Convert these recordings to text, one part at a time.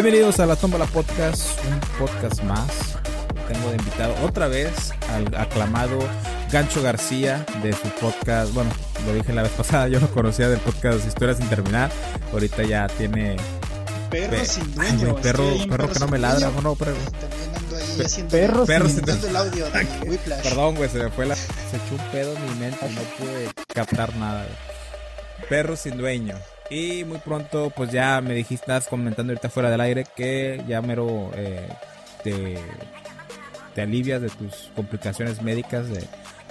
Bienvenidos a La Tómbola Podcast, un podcast más. Tengo de invitado otra vez al aclamado Gancho García de su podcast. Bueno, lo dije la vez pasada, yo lo conocía del podcast Historias sin terminar. Ahorita ya tiene. Perro sin dueño. perro, perro, que no me ladra, no, haciendo perro perro sin el audio de. Perdón, güey, se me fue la. Se echó un pedo en mi mente y no pude captar nada. Perro sin dueño. Y muy pronto, pues ya me dijiste, estás comentando ahorita fuera del aire que ya mero eh, te, te alivias de tus complicaciones médicas, de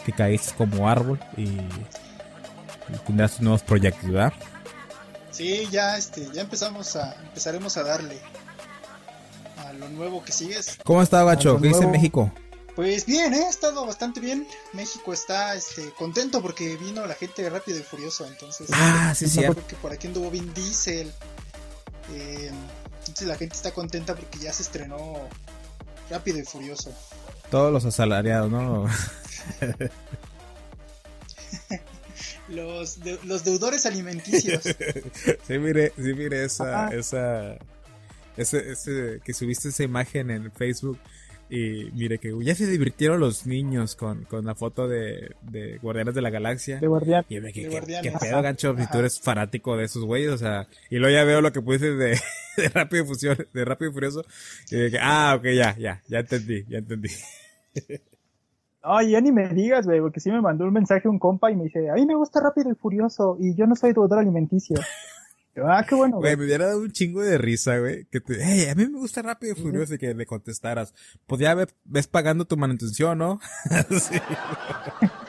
que caíste como árbol y, y tendrás nuevos proyectos, ¿verdad? Sí, ya, este, ya empezamos a, empezaremos a darle a lo nuevo que sigues. ¿Cómo está, Gacho? ¿Qué dice México? Pues bien, ¿eh? ha estado bastante bien. México está este, contento porque vino la gente de Rápido y Furioso. Entonces, ah, sí, sí. Porque por aquí anduvo Vin Diesel. Eh, entonces la gente está contenta porque ya se estrenó Rápido y Furioso. Todos los asalariados, ¿no? los, los deudores alimenticios. sí, mire, sí, mire esa, esa, ese, ese, que subiste esa imagen en Facebook y mire que ya se divirtieron los niños con, con la foto de, de Guardianes de la Galaxia. De Guardián. Y me que, que, pedo, gancho, si tú eres fanático de esos güeyes, o sea, y luego ya veo lo que puse de, de Rápido y Fusión, de Rápido y Furioso, y dije, ah, ok, ya, ya, ya entendí, ya entendí. Ay, ya ni me digas, güey, porque sí me mandó un mensaje un compa y me dice, a mí me gusta Rápido y Furioso, y yo no soy deudor alimenticio. Ah, qué bueno, güey. me hubiera dado un chingo de risa, güey. Que te, hey, a mí me gusta Rápido y Furioso y que me contestaras. Pues ya ves pagando tu manutención, ¿no? sí.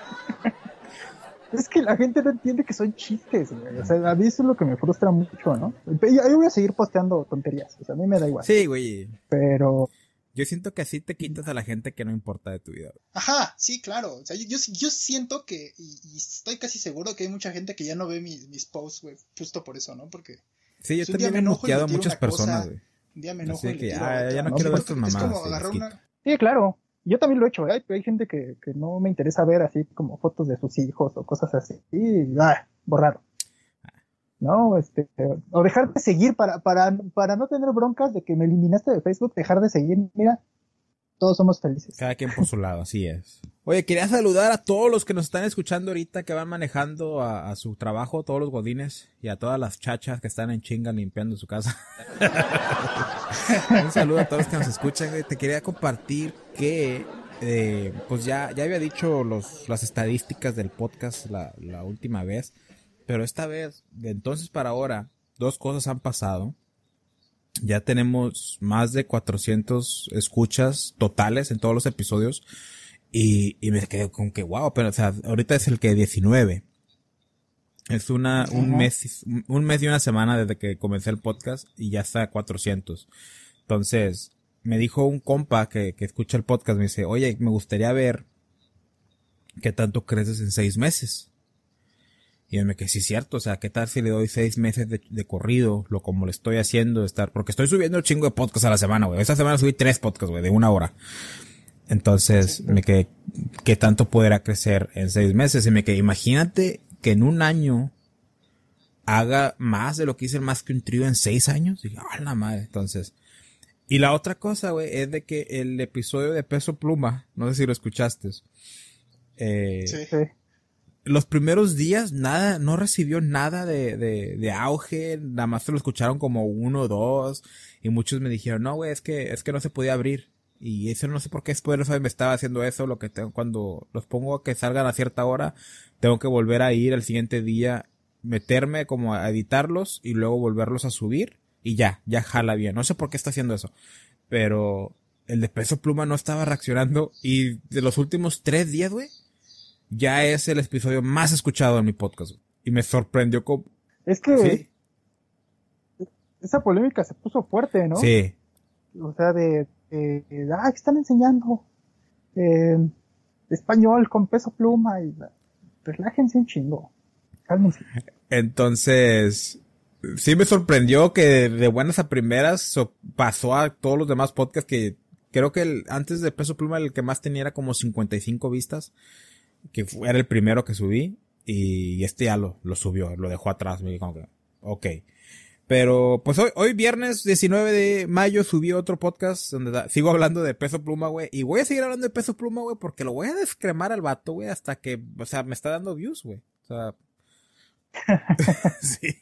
Es que la gente no entiende que son chistes, güey. O sea, a mí eso es lo que me frustra mucho, ¿no? Yo voy a seguir posteando tonterías. O sea, a mí me da igual. Sí, güey. Pero yo siento que así te quitas a la gente que no importa de tu vida. Ajá, sí, claro. O sea, yo, yo siento que, y, estoy casi seguro que hay mucha gente que ya no ve mis, mis posts, güey, justo por eso, ¿no? Porque... Sí, yo también he bloqueado a muchas personas, güey. Un día me enojo y que, ah, ya no, quiero ver tus mamás. Es como agarrar una... Sí, claro. Yo también lo he hecho, ¿eh? hay, hay gente que, que, no me interesa ver así como fotos de sus hijos o cosas así. Y, ah, borrar. ¿No? Este, o dejar de seguir para, para, para no tener broncas de que me eliminaste de Facebook, dejar de seguir, mira, todos somos felices. Cada quien por su lado, así es. Oye, quería saludar a todos los que nos están escuchando ahorita, que van manejando a, su trabajo, todos los godines, y a todas las chachas que están en chinga limpiando su casa. Un saludo a todos los que nos escuchan. Te quería compartir que, eh, pues ya, ya había dicho los, las estadísticas del podcast la, la última vez. Pero esta vez, de entonces para ahora, dos cosas han pasado. Ya tenemos más de 400 escuchas totales en todos los episodios. Y, y me quedé con que, wow, pero o sea, ahorita es el que 19. Es una, un mes, un mes y una semana desde que comencé el podcast y ya está a 400. Entonces, me dijo un compa que, que escucha el podcast, me dice, oye, me gustaría ver qué tanto creces en seis meses. Y yo me quedé, sí, cierto, o sea, ¿qué tal si le doy seis meses de, de corrido, lo como le estoy haciendo, estar, porque estoy subiendo un chingo de podcasts a la semana, güey. Esta semana subí tres podcasts, güey, de una hora. Entonces, me quedé, ¿qué tanto podrá crecer en seis meses? Y me quedé, imagínate que en un año haga más de lo que hice más que un trío en seis años. Y dije, ah, la madre. Entonces, y la otra cosa, güey, es de que el episodio de Peso Pluma, no sé si lo escuchaste. Eh, sí los primeros días nada, no recibió nada de, de, de, auge, nada más se lo escucharon como uno o dos, y muchos me dijeron, no, güey, es que, es que no se podía abrir. Y eso no sé por qué de me estaba haciendo eso, lo que tengo, cuando los pongo a que salgan a cierta hora, tengo que volver a ir el siguiente día, meterme como a editarlos y luego volverlos a subir, y ya, ya jala bien. No sé por qué está haciendo eso, pero el de peso pluma no estaba reaccionando, y de los últimos tres días, güey, ya es el episodio más escuchado en mi podcast. Y me sorprendió como... Es que... Esa polémica se puso fuerte, ¿no? Sí. O sea, de... ah, están enseñando eh, español con peso pluma y... Relájense un chingo. Cálmense. Entonces... Sí me sorprendió que de buenas a primeras pasó a todos los demás podcasts que creo que el, antes de Peso Pluma el que más tenía era como 55 vistas que era el primero que subí y este ya lo, lo subió, lo dejó atrás, me dijo, ok. Pero pues hoy, hoy viernes 19 de mayo subí otro podcast donde sigo hablando de peso pluma, güey. Y voy a seguir hablando de peso pluma, güey, porque lo voy a descremar al vato, güey, hasta que, o sea, me está dando views, güey. O sea... sí.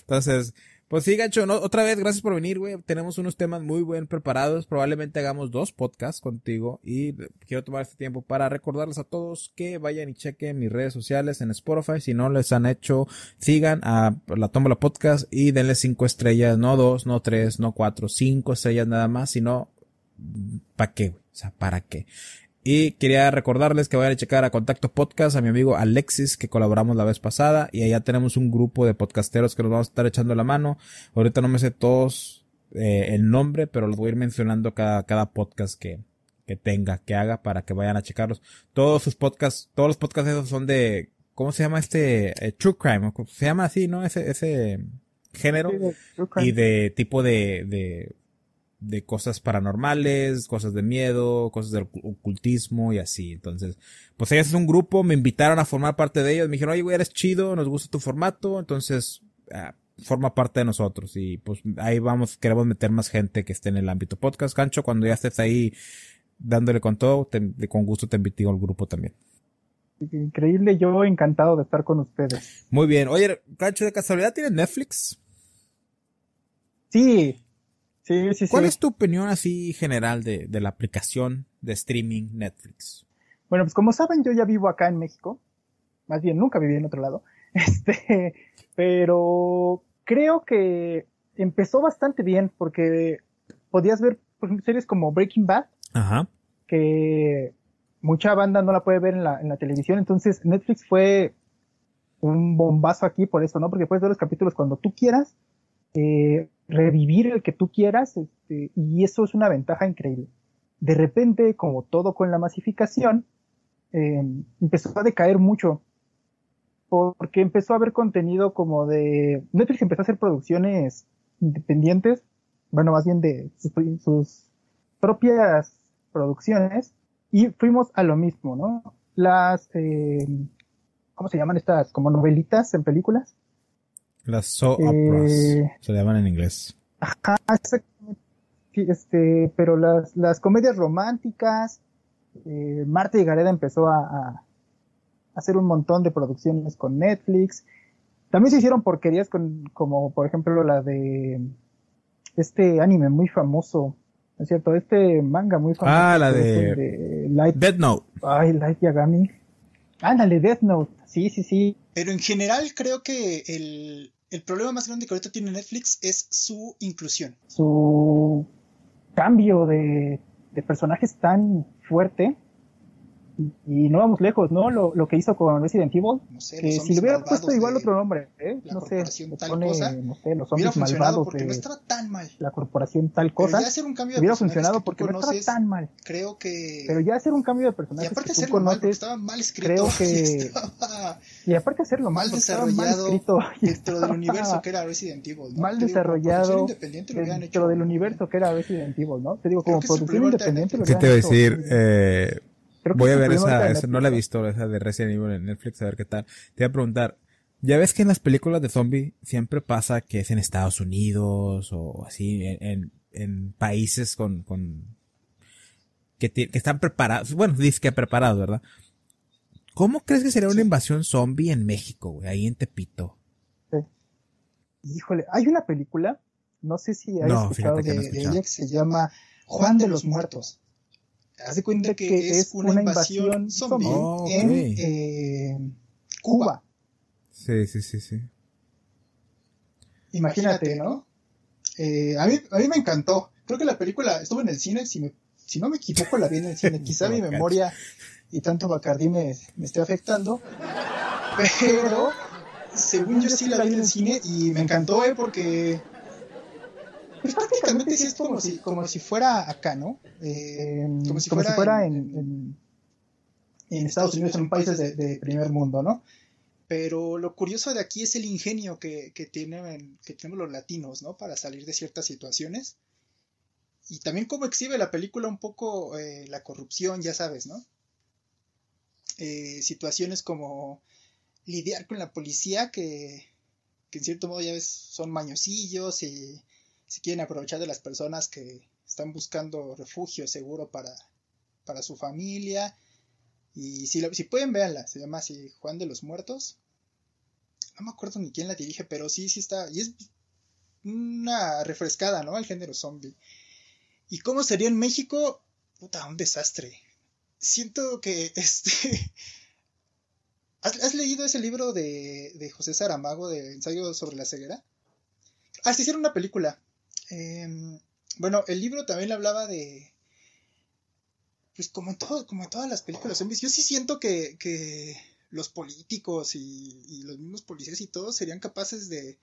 Entonces, pues sí, Gacho, no, otra vez, gracias por venir, güey. Tenemos unos temas muy bien preparados. Probablemente hagamos dos podcasts contigo. Y quiero tomar este tiempo para recordarles a todos que vayan y chequen mis redes sociales en Spotify. Si no les han hecho, sigan a la Tómbola Podcast y denle cinco estrellas. No dos, no tres, no cuatro, cinco estrellas nada más. Sino, ¿para qué? O sea, ¿para qué? Y quería recordarles que vayan a checar a Contacto Podcast, a mi amigo Alexis, que colaboramos la vez pasada. Y allá tenemos un grupo de podcasteros que nos vamos a estar echando la mano. Ahorita no me sé todos eh, el nombre, pero los voy a ir mencionando cada, cada podcast que, que tenga, que haga, para que vayan a checarlos. Todos sus podcasts, todos los podcasts esos son de, ¿cómo se llama este? Eh, true Crime, se llama así, ¿no? Ese, ese género. y de tipo de, de de cosas paranormales, cosas de miedo, cosas del ocultismo y así. Entonces, pues ellos es un grupo, me invitaron a formar parte de ellos, me dijeron, oye, güey, eres chido, nos gusta tu formato, entonces, ah, forma parte de nosotros y pues ahí vamos, queremos meter más gente que esté en el ámbito podcast. Cancho, cuando ya estés ahí dándole con todo, con gusto te invito al grupo también. Increíble, yo encantado de estar con ustedes. Muy bien. Oye, Cancho, ¿de casualidad tienes Netflix? Sí, Sí, sí, ¿Cuál es tu opinión así general de, de, la aplicación de streaming Netflix? Bueno, pues como saben, yo ya vivo acá en México. Más bien, nunca viví en otro lado. Este, pero creo que empezó bastante bien porque podías ver, por ejemplo, series como Breaking Bad. Ajá. Que mucha banda no la puede ver en la, en la televisión. Entonces, Netflix fue un bombazo aquí por eso, ¿no? Porque puedes ver los capítulos cuando tú quieras. Eh, revivir el que tú quieras, este, y eso es una ventaja increíble. De repente, como todo con la masificación, eh, empezó a decaer mucho, porque empezó a haber contenido como de... Netflix empezó a hacer producciones independientes, bueno, más bien de sus, propias producciones, y fuimos a lo mismo, ¿no? Las, eh, ¿cómo se llaman estas? Como novelitas en películas. Las soap operas. Eh, se llaman en inglés. Ajá, este, pero las, las comedias románticas, eh, Marta y Gareda empezó a, a, hacer un montón de producciones con Netflix. También se hicieron porquerías con, como por ejemplo la de este anime muy famoso, ¿no es cierto? Este manga muy famoso. Ah, la de, Light, Death Note. Ay, Light Yagami. Ándale, Death Note. Sí, sí, sí. Pero en general creo que el, el problema más grande que ahorita tiene Netflix es su inclusión. Su cambio de, de personajes tan fuerte y no vamos lejos, ¿no? Lo, lo que hizo con Resident Evil. No sé, que si le hubiera puesto igual otro nombre, ¿eh? No sé, tal pone, cosa, no sé, los zombies malvados. Porque no estaba tan mal. La corporación tal cosa. Pero ya hacer un cambio de hubiera funcionado porque no estaba tan mal. Creo que. Pero ya hacer un cambio de personaje. Y aparte que tú conoces, mal, estaba mal escrito. Creo que. Estaba y aparte hacerlo mal, desarrollado mal escrito. dentro del universo que era Resident Evil. ¿no? Mal desarrollado dentro del universo que era Resident Evil, ¿no? Te digo, como producción independiente. ¿Qué te voy a decir? Eh Voy a ver esa, no la he visto, esa de Resident Evil en Netflix, a ver qué tal. Te voy a preguntar, ya ves que en las películas de zombie siempre pasa que es en Estados Unidos o así, en, en, países con, con que, que, están preparados, bueno, dice que preparados, ¿verdad? ¿Cómo crees que sería una invasión zombie en México, güey, ahí en Tepito? Híjole, hay una película, no sé si has escuchado de, ella que se llama Juan de los Muertos. Haz de cuenta que, es una, invasión, zombie en eh, Cuba. Sí, sí, sí, sí. Imagínate, ¿no? Eh, a, mí, a mí me encantó. Creo que la película estuvo en el cine, si, me, si no me equivoco la vi en el cine. Quizá mi memoria y tanto Bacardí me, me esté afectando. Pero según yo sí la vi en el cine y me encantó, ¿eh? Porque pues prácticamente sí es como si, como si fuera acá, ¿no? Eh, como si fuera, en, en, Estados Unidos, en países de, primer mundo, ¿no? Pero lo curioso de aquí es el ingenio que, que, tienen, que tenemos los latinos, ¿no? Para salir de ciertas situaciones. Y también cómo exhibe la película un poco eh, la corrupción, ya sabes, ¿no? Eh, situaciones como lidiar con la policía que que en cierto modo ya ves, son mañosillos y se quieren aprovechar de las personas que están buscando refugio seguro para, para su familia. Y si, si pueden, verla, se llama así Juan de los Muertos. No me acuerdo ni quién la dirige, pero sí, sí está. Y es una refrescada, ¿no? Al género zombie. ¿Y cómo sería en México? Puta, un desastre. Siento que este. ¿Has, leído ese libro de, de, José Saramago de ensayo sobre la ceguera? Ah, se hicieron una película. Em, bueno, el libro también hablaba de. Pues como en, todo, como en todas las películas yo sí siento que, que los políticos y, y, los mismos policías y todos serían capaces de,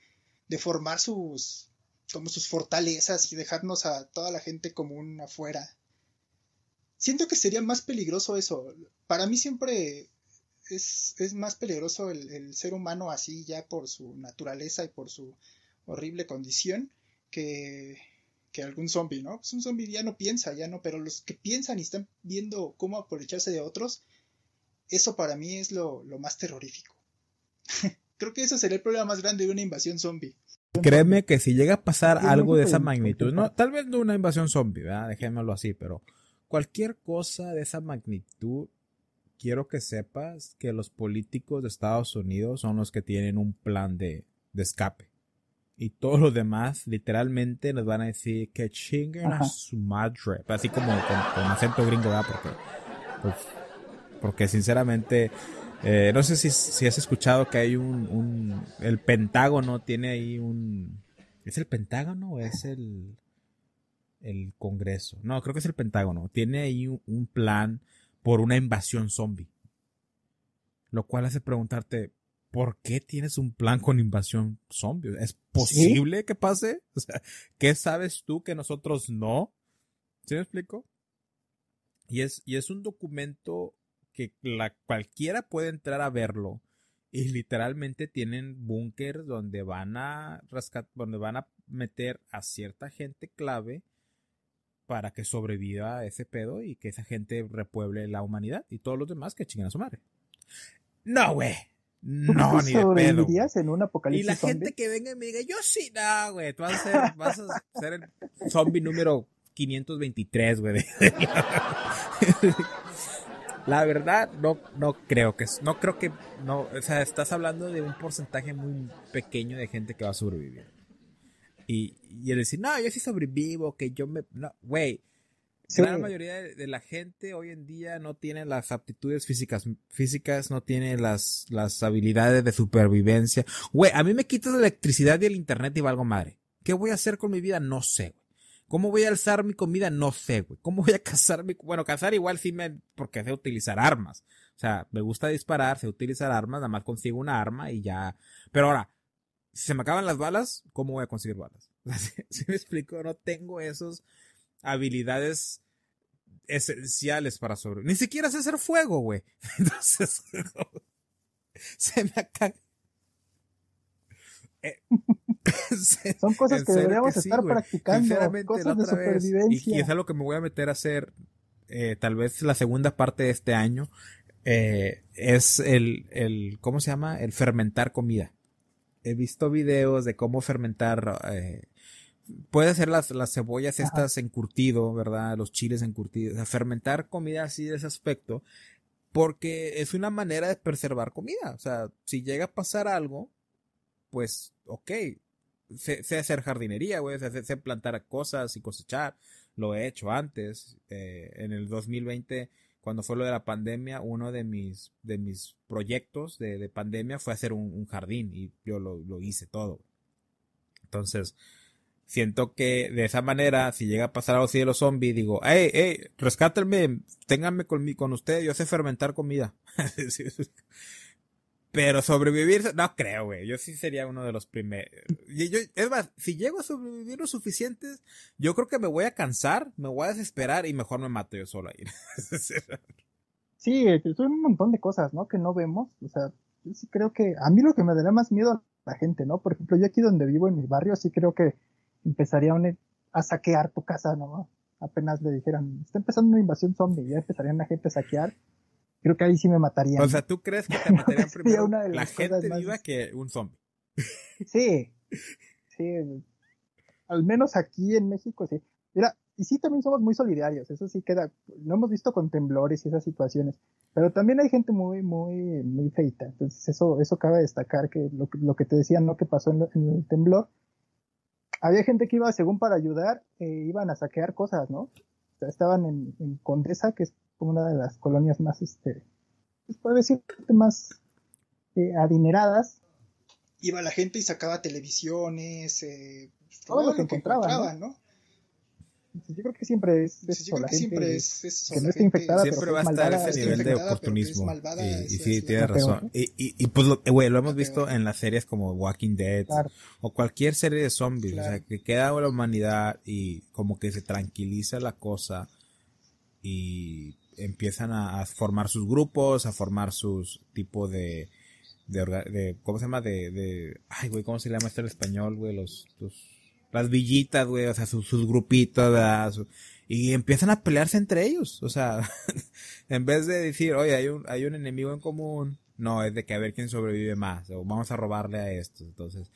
de formar sus, como sus fortalezas y dejarnos a toda la gente común afuera. Siento que sería más peligroso eso. Para mí siempre es, es más peligroso el, el, ser humano así ya por su naturaleza y por su horrible condición que, que algún zombie, ¿no? Pues un zombie ya no piensa, ya no, pero los que piensan y están viendo cómo aprovecharse de otros, eso para mí es lo, lo más terrorífico. Creo que eso sería el problema más grande de una invasión zombie. Créeme que si llega a pasar algo de esa magnitud, no, tal vez no una invasión zombie, ¿verdad? Dejémoslo así, pero cualquier cosa de esa magnitud, quiero que sepas que los políticos de Estados Unidos son los que tienen un plan de, de escape. Y todos los demás, literalmente, nos van a decir que chinguen a su madre. Así como con, acento gringo, ¿verdad? Porque, pues, porque sinceramente, eh, no sé si, si, has escuchado que hay un, un, El Pentágono tiene ahí un. ¿Es el Pentágono o es el. El Congreso? No, creo que es el Pentágono. Tiene ahí un, plan por una invasión zombie. Lo cual hace preguntarte, ¿por qué tienes un plan con invasión zombie? ¿Es posible que pase? O sea, ¿qué sabes tú que nosotros no? ¿Sí me explico? Y es, y es un documento que la, cualquiera puede entrar a verlo y literalmente tienen búnkers donde van a donde van a meter a cierta gente clave para que sobreviva ese pedo y que esa gente repueble la humanidad y todos los demás que chinguen a su madre. No, güey. No, ni de pedo. en un apocalipsis Y la gente que venga y me diga, yo sí, no, güey, tú vas a ser, vas a ser el zombie número 523, güey. La verdad, no, no creo que, no creo que, no, o sea, estás hablando de un porcentaje muy pequeño de gente que va a sobrevivir. Y, y el decir, no, yo sí sobrevivo, que yo me, no, güey. La gran mayoría de, la gente hoy en día no tiene las aptitudes físicas, físicas, no tiene las, las habilidades de supervivencia. Güey, a mí me quitas la electricidad y el internet y valgo madre. ¿Qué voy a hacer con mi vida? No sé, ¿Cómo voy a alzar mi comida? No sé, güey. ¿Cómo voy a cazar mi... Bueno, cazar igual sí me... porque sé utilizar armas. O sea, me gusta disparar, sé utilizar armas, nada más consigo una arma y ya... Pero ahora, si se me acaban las balas, ¿cómo voy a conseguir balas? Si me explico? No tengo esas habilidades esenciales para sobrevivir. Ni siquiera sé hacer fuego, güey. Entonces, se me acaba... Eh, Son cosas que deberíamos estar practicando, cosas de supervivencia. y, es algo que me voy a meter a hacer eh, tal vez la segunda parte de este año. Eh, es el, el, ¿cómo se llama? El fermentar comida. He visto videos de cómo fermentar, eh, puede ser las, las cebollas estas encurtido, ¿verdad? Los chiles encurtidos. O fermentar comida así de ese aspecto. Porque es una manera de preservar comida. O sea, si llega a pasar algo, pues, ok, sé, hacer jardinería, güey, sé, plantar cosas y cosechar. Lo he hecho antes. Eh, en el 2020, cuando fue lo de la pandemia, uno de mis, de mis proyectos de, pandemia fue hacer un, jardín y yo lo, hice todo. Entonces, siento que de esa manera, si llega a pasar algo así de los zombies, digo, hey, hey, rescátenme, ténganme con, con ustedes, yo sé fermentar comida. Pero sobrevivir, no creo, güey. Yo sí sería uno de los primeros. es más, si llego a sobrevivir lo suficientes, yo creo que me voy a cansar, me voy a desesperar y mejor me mato yo solo ahí. sí, son un montón de cosas, ¿no? Que no vemos. O sea, yo sí creo que a mí lo que me daría más miedo a la gente, ¿no? Por ejemplo, yo aquí donde vivo en mi barrio, sí creo que empezaría a saquear tu casa, ¿no? Apenas le dijeran, está empezando una invasión zombie, ya empezarían la gente a saquear creo que ahí sí me matarían. O sea, ¿tú crees que te matarían primero la gente viva que un zombie? Sí, sí, al menos aquí en México sí. Mira, y sí también somos muy solidarios, eso sí queda, lo hemos visto con temblores y esas situaciones, pero también hay gente muy, muy, muy feita, entonces eso, eso cabe destacar que lo, lo que te decía, ¿no? Que pasó en, el temblor, había gente que iba según para ayudar, eh, iban a saquear cosas, ¿no? O sea, estaban en, en, Condesa, que es como una de las colonias más, este, pues puede decir, más eh, adineradas. Iba la gente y sacaba televisiones, eh, todo, lo que, encontraban, ¿no? Yo creo que siempre es, yo creo que siempre es, eso, que no está infectada, siempre va a estar ese nivel de oportunismo. y, sí, tienes razón. Y, y, y, pues, lo, güey, lo hemos visto en las series como Walking Dead o cualquier serie de zombies. O sea, que queda la humanidad y como que se tranquiliza la cosa y empiezan a, a formar sus grupos, a formar sus tipos de, de, de, ¿cómo se llama? De, de, ay, güey, ¿cómo se llama esto en español, güey? Los, los las villitas, güey, o sea, sus, sus grupitos, y empiezan a pelearse entre ellos, o sea, en vez de decir, oye, hay un, hay un enemigo en común, no, es de que a ver quién sobrevive más, o vamos a robarle a estos, entonces,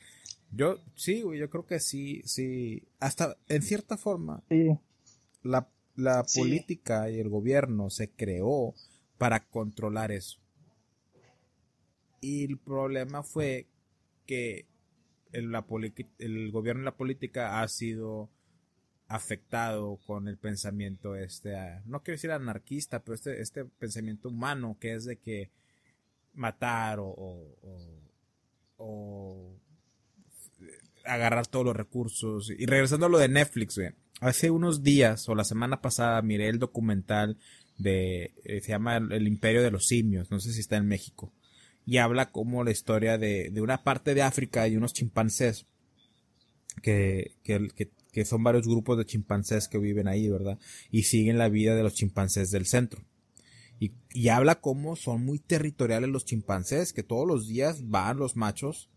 yo, sí, güey, yo creo que sí, sí, hasta, en cierta forma, sí. la, la política y el gobierno se creó para controlar eso. Y el problema fue que el, la el gobierno y la política ha sido afectado con el pensamiento este, ah, no quiero decir anarquista, pero este, este pensamiento humano que es de que matar o, o, agarrar todos los recursos. Y regresando a lo de Netflix, hace unos días o la semana pasada miré el documental de, eh, se llama el, Imperio de los Simios, no sé si está en México y habla como la historia de, de una parte de África y unos chimpancés que, que, que, son varios grupos de chimpancés que viven ahí, ¿verdad? Y siguen la vida de los chimpancés del centro. Y, y habla como son muy territoriales los chimpancés, que todos los días van los machos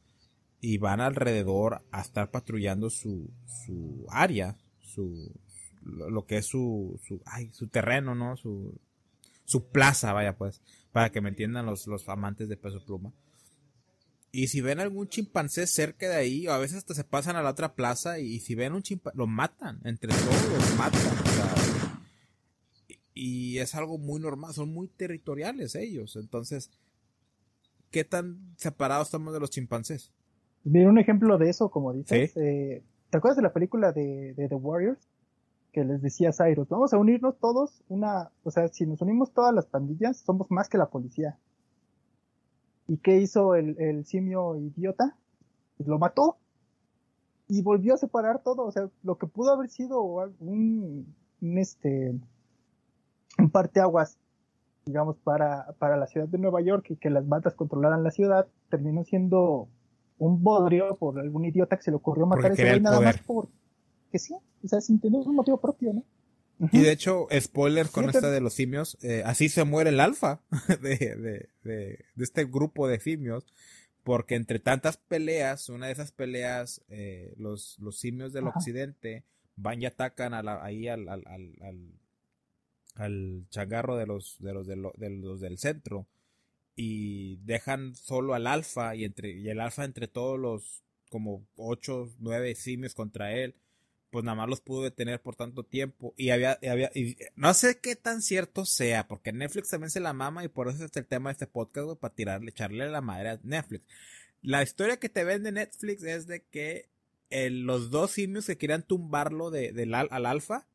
y van alrededor a estar patrullando su, su área, su, lo que es su, su, ay, su terreno, ¿no? Su, su plaza, vaya pues para que me entiendan los, los amantes de peso pluma. Y si ven algún chimpancé cerca de ahí, o a veces hasta se pasan a la otra plaza, y, si ven un chimpancé, lo matan, entre todos los matan. y, es algo muy normal, son muy territoriales ellos. Entonces, ¿qué tan separados estamos de los chimpancés? Mira un ejemplo de eso, como dices. Eh, ¿Te acuerdas de la película de, de The Warriors? que les decía Cyrus, vamos a unirnos todos, una, o sea, si nos unimos todas las pandillas, somos más que la policía. ¿Y qué hizo el, el simio idiota? Pues lo mató y volvió a separar todo, o sea, lo que pudo haber sido un, un este, un parteaguas, digamos, para, para la ciudad de Nueva York y que las bandas controlaran la ciudad, terminó siendo un bodrio por algún idiota que se le ocurrió matar a ese güey nada más por, que sí, o sea, sin tener un motivo propio, ¿no? Y de hecho, spoiler con esta de los simios, eh, así se muere el alfa de, de, de, de, este grupo de simios, porque entre tantas peleas, una de esas peleas, eh, los, los simios del occidente van y atacan a la, ahí al, al, al, al, changarro de los, de los, de, los del centro y dejan solo al alfa y entre, y el alfa entre todos los como ocho, nueve simios contra él, pues nada más los pudo detener por tanto tiempo y había, había y no sé qué tan cierto sea, porque Netflix también se la mama y por eso es el tema de este podcast, para tirarle, echarle la madre a Netflix. La historia que te vende Netflix es de que los dos simios que querían tumbarlo de, del al alfa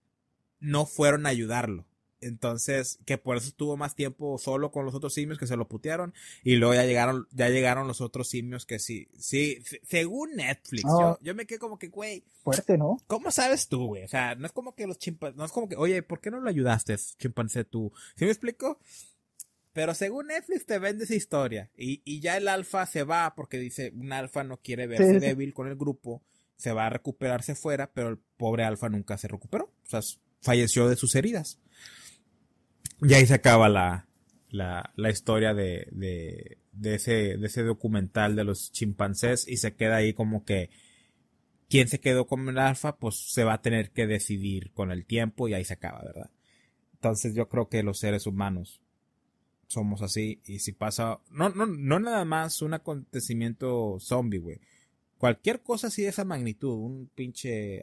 no fueron a ayudarlo. Entonces, que por eso estuvo más tiempo solo con los otros simios que se lo putearon. Y luego ya llegaron, ya llegaron los otros simios que sí, sí, según Netflix, yo, yo, me quedé como que, güey. Fuerte, ¿no? ¿Cómo sabes tú, güey? O sea, no es como que los chimpancés, no es como que, oye, ¿por qué no lo ayudaste, chimpancé tú? ¿Sí me explico? Pero según Netflix te vende esa historia. Y, y ya el alfa se va porque dice, un alfa no quiere verse débil con el grupo, se va a recuperarse fuera, pero el pobre alfa nunca se recuperó. O sea, falleció de sus heridas. Y ahí se acaba la, la, la historia de, de, de, ese, de ese documental de los chimpancés y se queda ahí como que quién se quedó con el alfa, pues se va a tener que decidir con el tiempo y ahí se acaba, ¿verdad? Entonces yo creo que los seres humanos somos así y si pasa, no, no, no nada más un acontecimiento zombie, güey. cualquier cosa así de esa magnitud, un pinche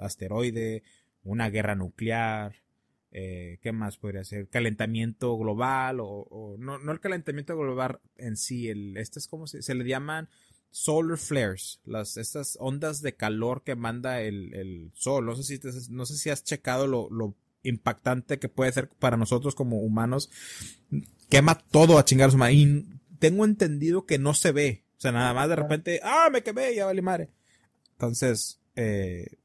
asteroide, una guerra nuclear, eh, ¿qué más podría ser? Calentamiento global o, no, no el calentamiento global en sí, el, este es como se, se le llaman solar flares, las, estas ondas de calor que manda el, el sol. No sé si, no sé si has checado lo, lo impactante que puede ser para nosotros como humanos. Quema todo a chingar su madre. Y tengo entendido que no se ve. O sea, nada más de repente, ah, me quemé, ya vale madre. Entonces, eh,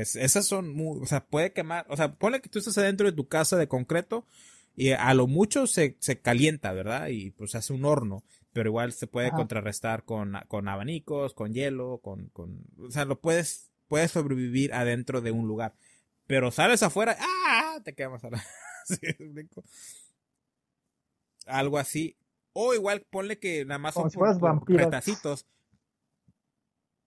esas son muy, o sea, puede quemar, o sea, pone que tú estás adentro de tu casa de concreto y a lo mucho se, se calienta, ¿verdad? Y pues hace un horno, pero igual se puede contrarrestar con, con abanicos, con hielo, con, con, o sea, lo puedes, puedes sobrevivir adentro de un lugar. Pero sales afuera, ¡ah! Te quemas a la... Algo así. O igual ponle que nada más son retacitos.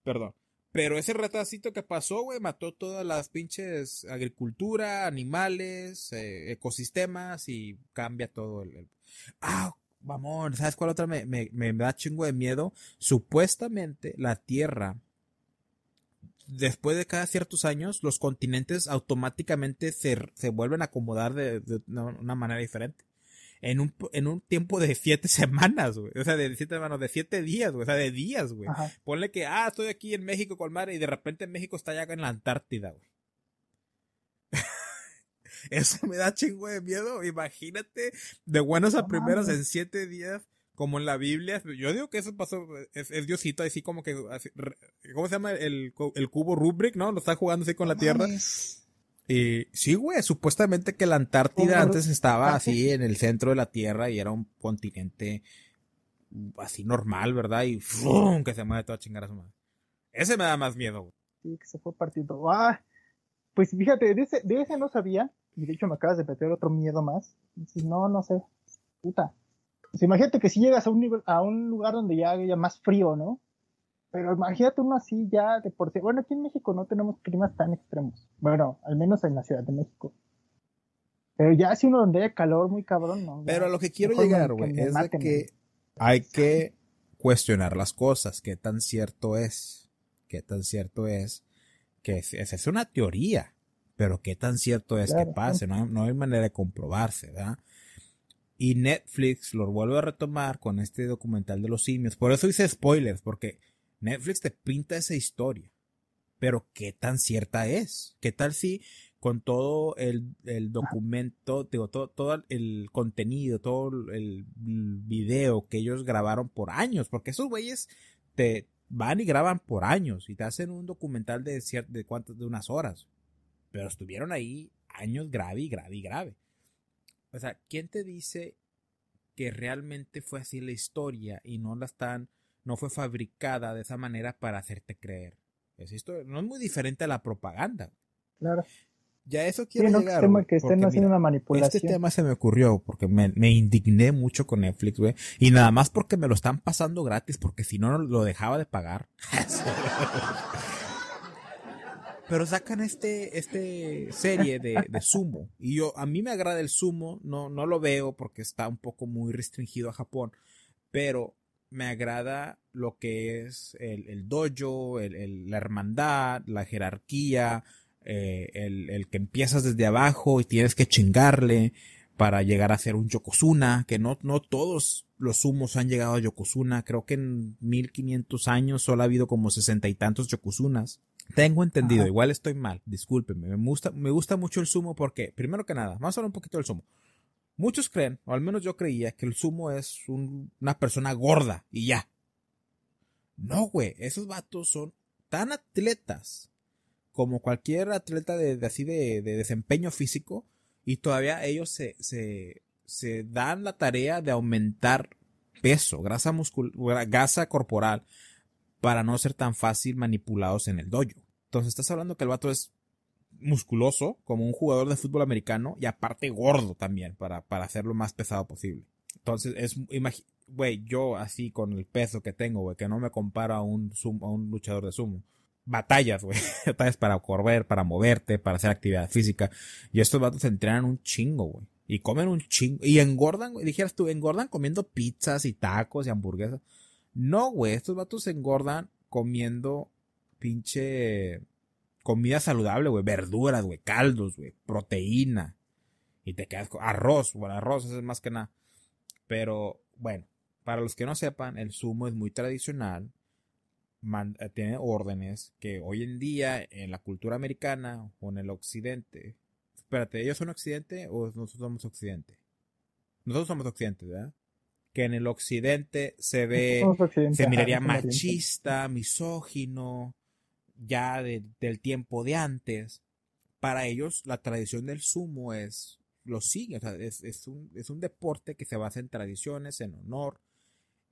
Perdón. Pero ese retacito que pasó, güey, mató todas las pinches agricultura, animales, eh, ecosistemas y cambia todo el... Ah, vamos, ¿sabes cuál otra me, me, me da chingo de miedo? Supuestamente la Tierra después de cada ciertos años, los continentes automáticamente se, se vuelven a acomodar de, una manera diferente. En un, en un tiempo de siete semanas, güey. O sea, de siete semanas, de siete días, güey. O sea, de días, güey. Ponle que, ah, estoy aquí en México con madre y de repente México está allá en la Antártida, güey. Eso me da chingo de miedo. Imagínate, de buenos a primeros en siete días como en la Biblia. Yo digo que eso pasó, es, Diosito, así como que, ¿cómo se llama? El, el cubo Rubrik, ¿no? Lo está jugando así con la Tierra. Y sí, güey, supuestamente que la Antártida antes estaba así en el centro de la Tierra y era un continente así normal, ¿verdad? Y ¡fum! que se mueve toda chingada su madre. Ese me da más miedo, güey. Sí, que se fue partiendo. ¡Ah! Pues fíjate, de ese, de ese no sabía. Y de hecho me acabas de meter otro miedo más. no, no sé. Puta. Pues imagínate que si llegas a un nivel, a un lugar donde ya haya más frío, ¿no? Pero imagínate uno así ya de por sí. Bueno, aquí en México no tenemos climas tan extremos. Bueno, al menos en la Ciudad de México. Pero ya si uno donde haya calor muy cabrón, ¿no? Pero a lo que quiero llegar, güey, es de que hay que cuestionar las cosas. ¿Qué tan cierto es? ¿Qué tan cierto es? Que es, es una teoría. Pero qué tan cierto es que pase. No no hay manera de comprobarse, ¿verdad? Y Netflix lo vuelve a retomar con este documental de los simios. Por eso hice spoilers, porque Netflix te pinta esa historia. Pero ¿qué tan cierta es? ¿Qué tal si con todo el, documento, digo, todo, todo el contenido, todo el video que ellos grabaron por años? Porque esos güeyes te van y graban por años y te hacen un documental de, de, cuántas, de unas horas. Pero estuvieron ahí años grave y grave y grave. O sea, ¿quién te dice que realmente fue así la historia y no la están, no fue fabricada de esa manera para hacerte creer? Es esto no es muy diferente a la propaganda. Claro. Ya eso quiero llegar. que estén haciendo una manipulación. Este tema se me ocurrió porque me, me indigné mucho con Netflix, güey. Y nada más porque me lo están pasando gratis, porque si no lo dejaba de pagar. Pero sacan este, este serie de, de sumo. Y yo, a mí me agrada el sumo, no, no lo veo porque está un poco muy restringido a Japón. Pero me agrada lo que es el, el dojo, el, la hermandad, la jerarquía, eh, el, el, que empiezas desde abajo y tienes que chingarle para llegar a ser un Yokozuna, que no, no todos los sumos han llegado a Yokozuna, creo que en 1500 años solo ha habido como sesenta y tantos Yokozunas. Tengo entendido, igual estoy mal, discúlpenme. Me gusta, me gusta mucho el sumo porque, primero que nada, vamos a hablar un poquito del sumo. Muchos creen, o al menos yo creía, que el sumo es una persona gorda y ya. No, güey, esos vatos son tan atletas como cualquier atleta de, así de, desempeño físico y todavía ellos se, se, se dan la tarea de aumentar peso, grasa muscular, grasa corporal para no ser tan fácil manipulados en el dojo. Entonces estás hablando que el vato es musculoso, como un jugador de fútbol americano, y aparte gordo también, para, para hacerlo más pesado posible. Entonces es, güey, yo así con el peso que tengo, güey, que no me comparo a un, a un luchador de sumo. Batallas, güey. Batallas para correr, para moverte, para hacer actividad física. Y estos vatos entrenan un chingo, güey. Y comen un chingo. Y engordan, güey. Dijeras tú, engordan comiendo pizzas y tacos y hamburguesas. No, güey, estos vatos engordan comiendo pinche comida saludable, güey, verduras, güey, caldos, güey, proteína. Y te quedas con arroz, bueno, arroz es más que nada. Pero bueno, para los que no sepan, el sumo es muy tradicional. Eh, tiene órdenes que hoy en día en la cultura americana o en el occidente. Espérate, ¿ellos son occidente o nosotros somos occidente? Nosotros somos occidente, ¿verdad? Que en el occidente se ve, se miraría machista, misógino, ya del tiempo de antes. Para ellos la tradición del sumo es lo sigue, es, un, es un deporte que se basa en tradiciones, en honor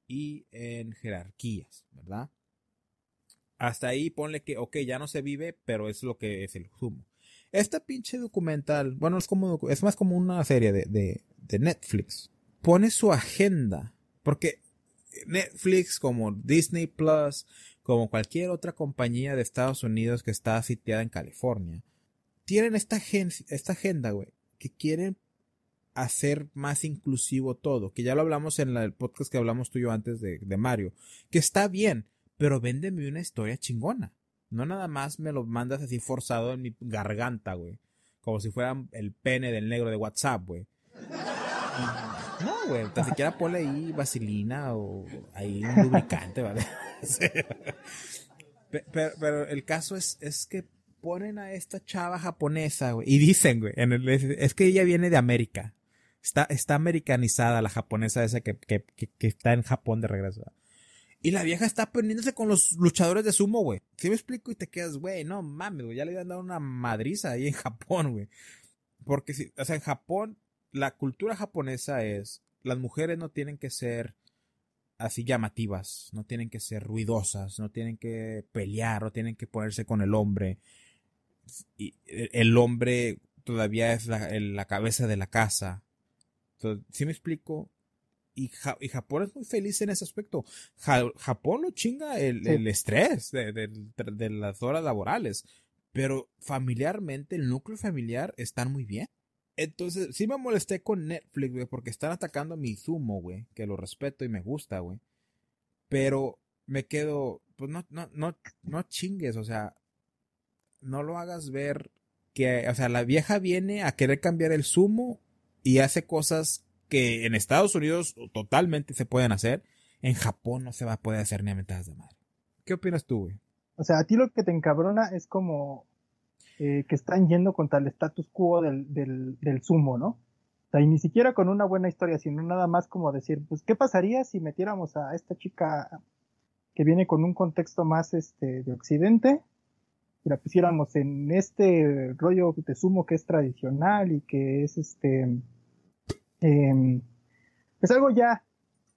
y en jerarquías, ¿verdad? Hasta ahí ponle que, ok, ya no se vive, pero es lo que es el sumo. Este pinche documental, bueno, es como, es más como una serie de, de Netflix. Pone su agenda, porque Netflix como Disney Plus, como cualquier otra compañía de Estados Unidos que está sitiada en California, tienen esta, agenda, güey, que quieren hacer más inclusivo todo, que ya lo hablamos en el podcast que hablamos tú y yo antes de, Mario, que está bien, pero véndeme una historia chingona. No nada más me lo mandas así forzado en mi garganta, güey. Como si fuera el pene del negro de WhatsApp, güey. No, güey, ni siquiera ponle ahí vaselina o ahí un lubricante, ¿vale? pero, el caso es, es que ponen a esta chava japonesa, güey, y dicen, güey, es que ella viene de América. Está, está americanizada la japonesa esa que, que, que, está en Japón de regreso. Y la vieja está poniéndose con los luchadores de sumo, güey. Si me explico y te quedas, güey, no mames, güey, ya le habían dado una madriza ahí en Japón, güey. Porque si, o sea, en Japón, la cultura japonesa es, las mujeres no tienen que ser así llamativas, no tienen que ser ruidosas, no tienen que pelear, no tienen que ponerse con el hombre. Y el hombre todavía es la, cabeza de la casa. Entonces, ¿Sí me explico? Y, Japón es muy feliz en ese aspecto. Japón lo chinga el, estrés de, las horas laborales. Pero familiarmente, el núcleo familiar están muy bien. Entonces, sí me molesté con Netflix, güey, porque están atacando mi Zumo, güey, que lo respeto y me gusta, güey. Pero me quedo, pues no, no, no, no chingues, o sea, no lo hagas ver que, o sea, la vieja viene a querer cambiar el Zumo y hace cosas que en Estados Unidos totalmente se pueden hacer. En Japón no se va a poder hacer ni a mentadas de madre. ¿Qué opinas tú, güey? O sea, a ti lo que te encabrona es como eh, que están yendo contra el status quo del, del, del sumo, ¿no? O sea, y ni siquiera con una buena historia, sino nada más como decir, pues, ¿qué pasaría si metiéramos a esta chica que viene con un contexto más este, de Occidente y la pusiéramos en este rollo de sumo que es tradicional y que es este, eh, pues algo ya,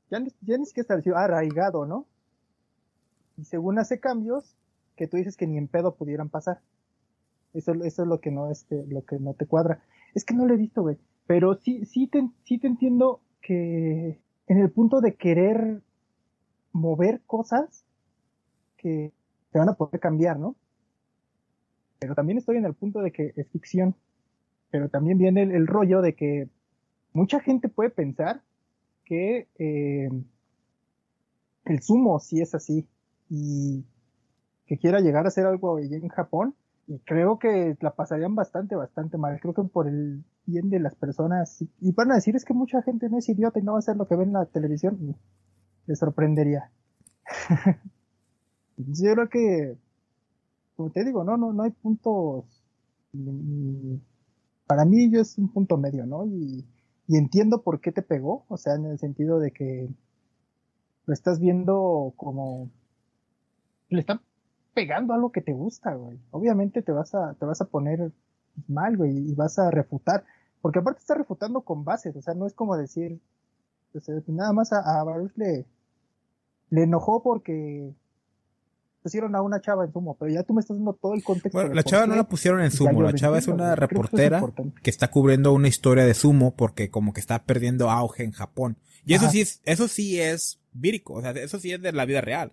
ya, ya ni siquiera establecido, arraigado, ¿no? Y según hace cambios que tú dices que ni en pedo pudieran pasar. Eso, eso es lo que no, este, lo que no te cuadra. Es que no lo he visto, güey. Pero sí, sí te, sí te entiendo que en el punto de querer mover cosas que te van a poder cambiar, ¿no? Pero también estoy en el punto de que es ficción. Pero también viene el, rollo de que mucha gente puede pensar que eh, el sumo sí es así y que quiera llegar a ser algo en Japón y creo que la pasarían bastante, bastante mal. Creo que por el bien de las personas, y van a decir es que mucha gente no es idiota y no va a hacer lo que ve en la televisión, les sorprendería. Yo creo que, como te digo, no, no, no hay puntos, para mí yo es un punto medio, ¿no? Y, y entiendo por qué te pegó, o sea, en el sentido de que lo estás viendo como, le están pegando algo que te gusta, güey. Obviamente te vas a, te vas a poner mal, güey, y vas a refutar. Porque aparte está refutando con bases, o sea, no es como decir, pues, nada más a, a Baruch le, le enojó porque pusieron a una chava en sumo, pero ya tú me estás dando todo el contexto. Bueno, la chava no la pusieron en sumo, la chava es una reportera que, está cubriendo una historia de sumo porque como que está perdiendo auge en Japón. Y eso sí es, eso sí es vírico, o sea, eso sí es de la vida real.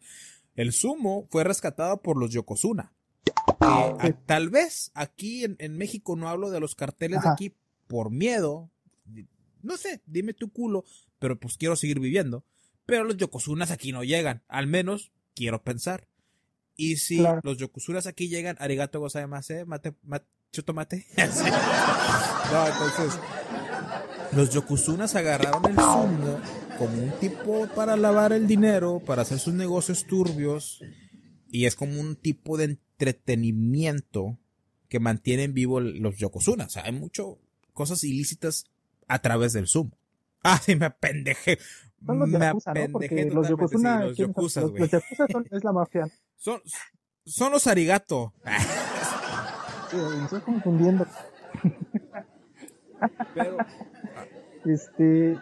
El sumo fue rescatado por los Yokozuna. Eh, tal vez aquí en, México no hablo de los carteles de aquí por miedo. No sé, dime tu culo, pero pues quiero seguir viviendo. Pero los Yokozunas aquí no llegan, al menos quiero pensar. Y si los yokuzuras aquí llegan, arigato gozaimasu, mate, mate, chutomate. no, entonces, los yokuzunas agarraron el sumo como un tipo para lavar el dinero, para hacer sus negocios turbios, y es como un tipo de entretenimiento que mantienen vivo los yokozunas. O sea, hay muchas cosas ilícitas a través del sumo. Ah, sí, me pendeje. Son los me yakuza, ¿no? Porque los yokozuna, sí, los yakuza, los, los yakuza son, es la mafia. Son, son los arigato. sí, me estoy confundiendo. Pero, este,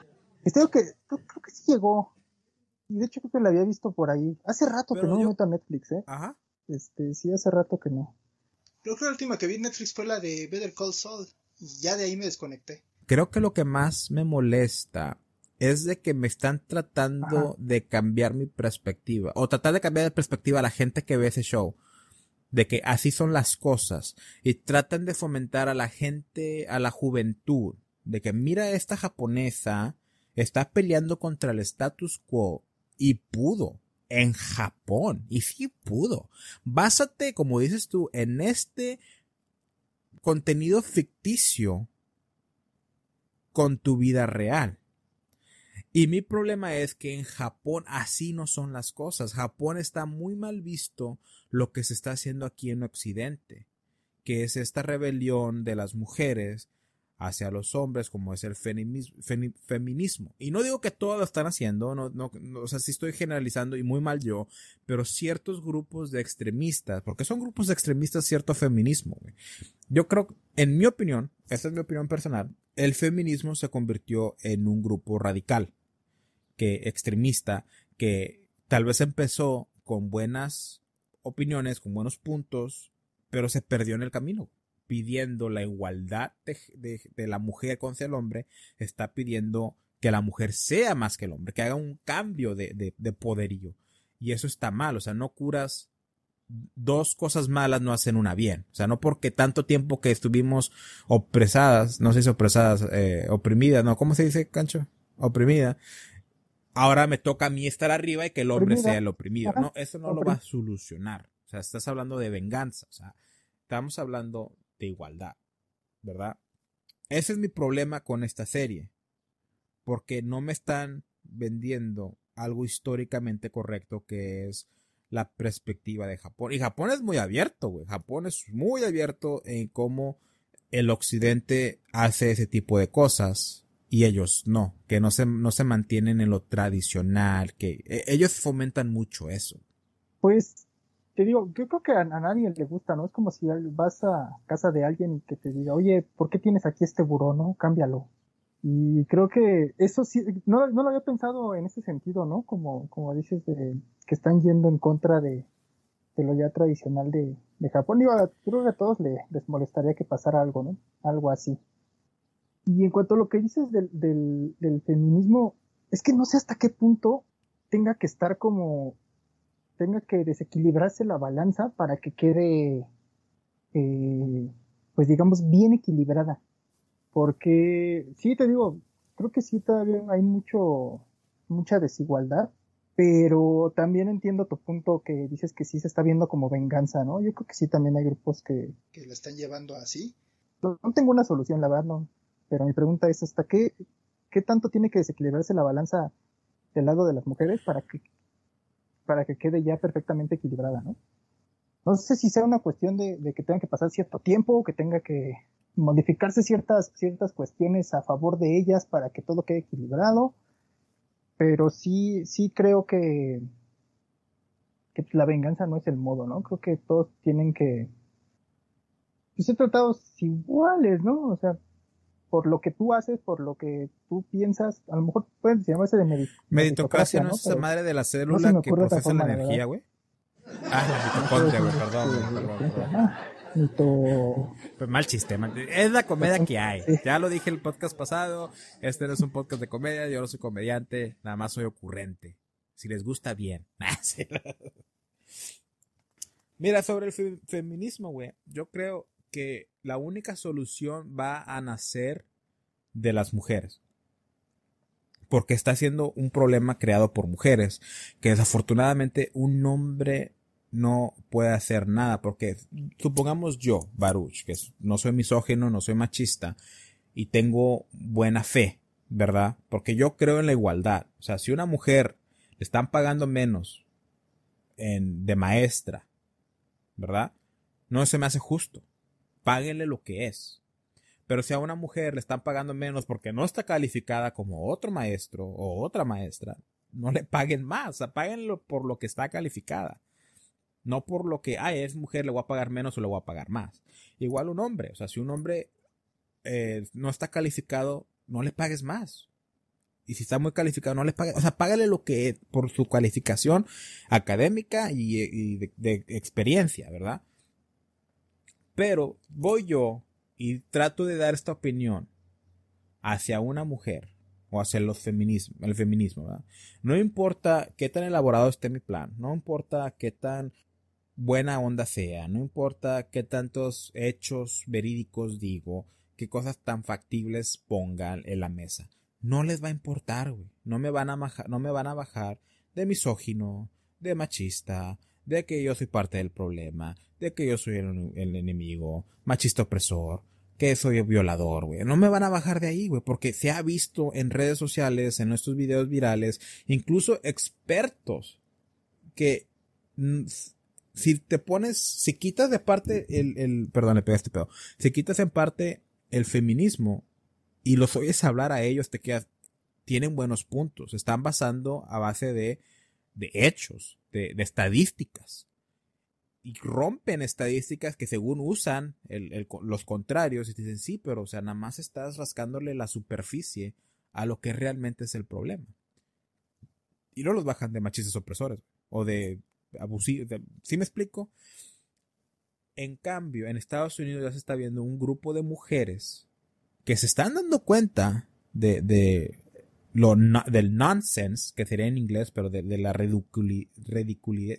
este creo que, creo, que sí llegó. Y de hecho creo que la había visto por ahí. Hace rato que no me meto a Netflix, ¿eh? Ajá. Este, sí, hace rato que no. Creo que la última que vi en Netflix fue la de Better Call Saul. Y ya de ahí me desconecté. Creo que lo que más me molesta es de que me están tratando de cambiar mi perspectiva. O tratar de cambiar de perspectiva a la gente que ve ese show. De que así son las cosas. Y tratan de fomentar a la gente, a la juventud. De que mira esta japonesa está peleando contra el status quo. Y pudo en Japón. Y sí pudo. Básate, como dices tú, en este contenido ficticio con tu vida real. Y mi problema es que en Japón así no son las cosas. Japón está muy mal visto lo que se está haciendo aquí en Occidente, que es esta rebelión de las mujeres hacia los hombres como es el feminismo. Y no digo que todos lo están haciendo, no, no, o sea, sí estoy generalizando y muy mal yo, pero ciertos grupos de extremistas, porque son grupos de extremistas cierto feminismo. Yo creo, en mi opinión, esta es mi opinión personal, el feminismo se convirtió en un grupo radical, que extremista, que tal vez empezó con buenas opiniones, con buenos puntos, pero se perdió en el camino pidiendo la igualdad de, la mujer con el hombre, está pidiendo que la mujer sea más que el hombre, que haga un cambio de, de, poderío. Y eso está mal, o sea, no curas dos cosas malas no hacen una bien. O sea, no porque tanto tiempo que estuvimos opresadas, no sé si opresadas, eh, oprimidas, ¿no? ¿Cómo se dice, Cancho? Oprimida. Ahora me toca a mí estar arriba y que el hombre sea el oprimido. No, eso no lo va a solucionar. O sea, estás hablando de venganza. O sea, estamos hablando de igualdad, ¿verdad? Ese es mi problema con esta serie, porque no me están vendiendo algo históricamente correcto que es la perspectiva de Japón. Y Japón es muy abierto, güey. Japón es muy abierto en cómo el occidente hace ese tipo de cosas y ellos no, que no se, no se mantienen en lo tradicional, que e, ellos fomentan mucho eso. Pues te digo, yo creo que a, nadie le gusta, ¿no? Es como si vas a casa de alguien y que te diga, oye, ¿por qué tienes aquí este buró, no? Cámbialo. Y creo que eso sí, no, no lo había pensado en ese sentido, ¿no? Como, como dices, de, que están yendo en contra de, de lo ya tradicional de, de Japón. Digo, creo que a todos les, les molestaría que pasara algo, ¿no? Algo así. Y en cuanto a lo que dices del, del feminismo, es que no sé hasta qué punto tenga que estar como tenga que desequilibrarse la balanza para que quede, eh, pues digamos, bien equilibrada. Porque, sí, te digo, creo que sí todavía hay mucho, mucha desigualdad, pero también entiendo tu punto que dices que sí se está viendo como venganza, ¿no? Yo creo que sí también hay grupos que... Que lo están llevando así. No, tengo una solución, la verdad, no. Pero mi pregunta es, ¿hasta qué, qué tanto tiene que desequilibrarse la balanza del lado de las mujeres para que para que quede ya perfectamente equilibrada, ¿no? No sé si sea una cuestión de, que tenga que pasar cierto tiempo, que tenga que modificarse ciertas, ciertas cuestiones a favor de ellas para que todo quede equilibrado, pero sí, sí creo que, que la venganza no es el modo, ¿no? Creo que todos tienen que pues, ser tratados iguales, ¿no? O sea, por lo que tú haces, por lo que tú piensas, a lo mejor pueden llamarse de meritocracia. Meritocracia no es esa madre de la célula que procesa la energía, güey. Ah, la mitocondria, güey, perdón, perdón, Mito... Pues mal chiste, es la comedia que hay. Ya lo dije el podcast pasado, este no es un podcast de comedia, yo no soy comediante, nada más soy ocurrente. Si les gusta, bien. Mira, sobre el feminismo, güey, yo creo que la única solución va a nacer de las mujeres. Porque está siendo un problema creado por mujeres, que desafortunadamente un hombre no puede hacer nada, porque supongamos yo, Baruch, que no soy misógino, no soy machista, y tengo buena fe, ¿verdad? Porque yo creo en la igualdad. O sea, si una mujer le están pagando menos en, de maestra, ¿verdad? No se me hace justo. Páguenle lo que es. Pero si a una mujer le están pagando menos porque no está calificada como otro maestro o otra maestra, no le paguen más, o sea, por lo que está calificada. No por lo que, ay, es mujer, le voy a pagar menos o le voy a pagar más. Igual un hombre, o sea, si un hombre eh, no está calificado, no le pagues más. Y si está muy calificado, no le pagues, o sea, págale lo que es por su calificación académica y, de experiencia, ¿verdad? Pero voy yo y trato de dar esta opinión hacia una mujer o hacia los feminismo, el feminismo. No importa qué tan elaborado esté mi plan, no importa qué tan buena onda sea, no importa qué tantos hechos verídicos digo, qué cosas tan factibles pongan en la mesa. No les va a importar, güey. No no me van a bajar de misógino, de machista, de que yo soy parte del problema, de que yo soy el, enemigo, machista opresor, que soy violador, güey. No me van a bajar de ahí, güey, porque se ha visto en redes sociales, en nuestros videos virales, incluso expertos que si te pones, si quitas de parte el, el perdón, le pegaste pedo, si quitas en parte el feminismo y los oyes hablar a ellos, te quedas, tienen buenos puntos, están basando a base de, de hechos, de, estadísticas y rompen estadísticas que según usan los contrarios y dicen, sí, pero o sea, nada más estás rascándole la superficie a lo que realmente es el problema. Y no los bajan de machistas opresores o de abusivos. ¿Sí me explico? En cambio, en Estados Unidos ya se está viendo un grupo de mujeres que se están dando cuenta de, de lo del nonsense, que sería en inglés, pero de, la ridiculi, ridiculi,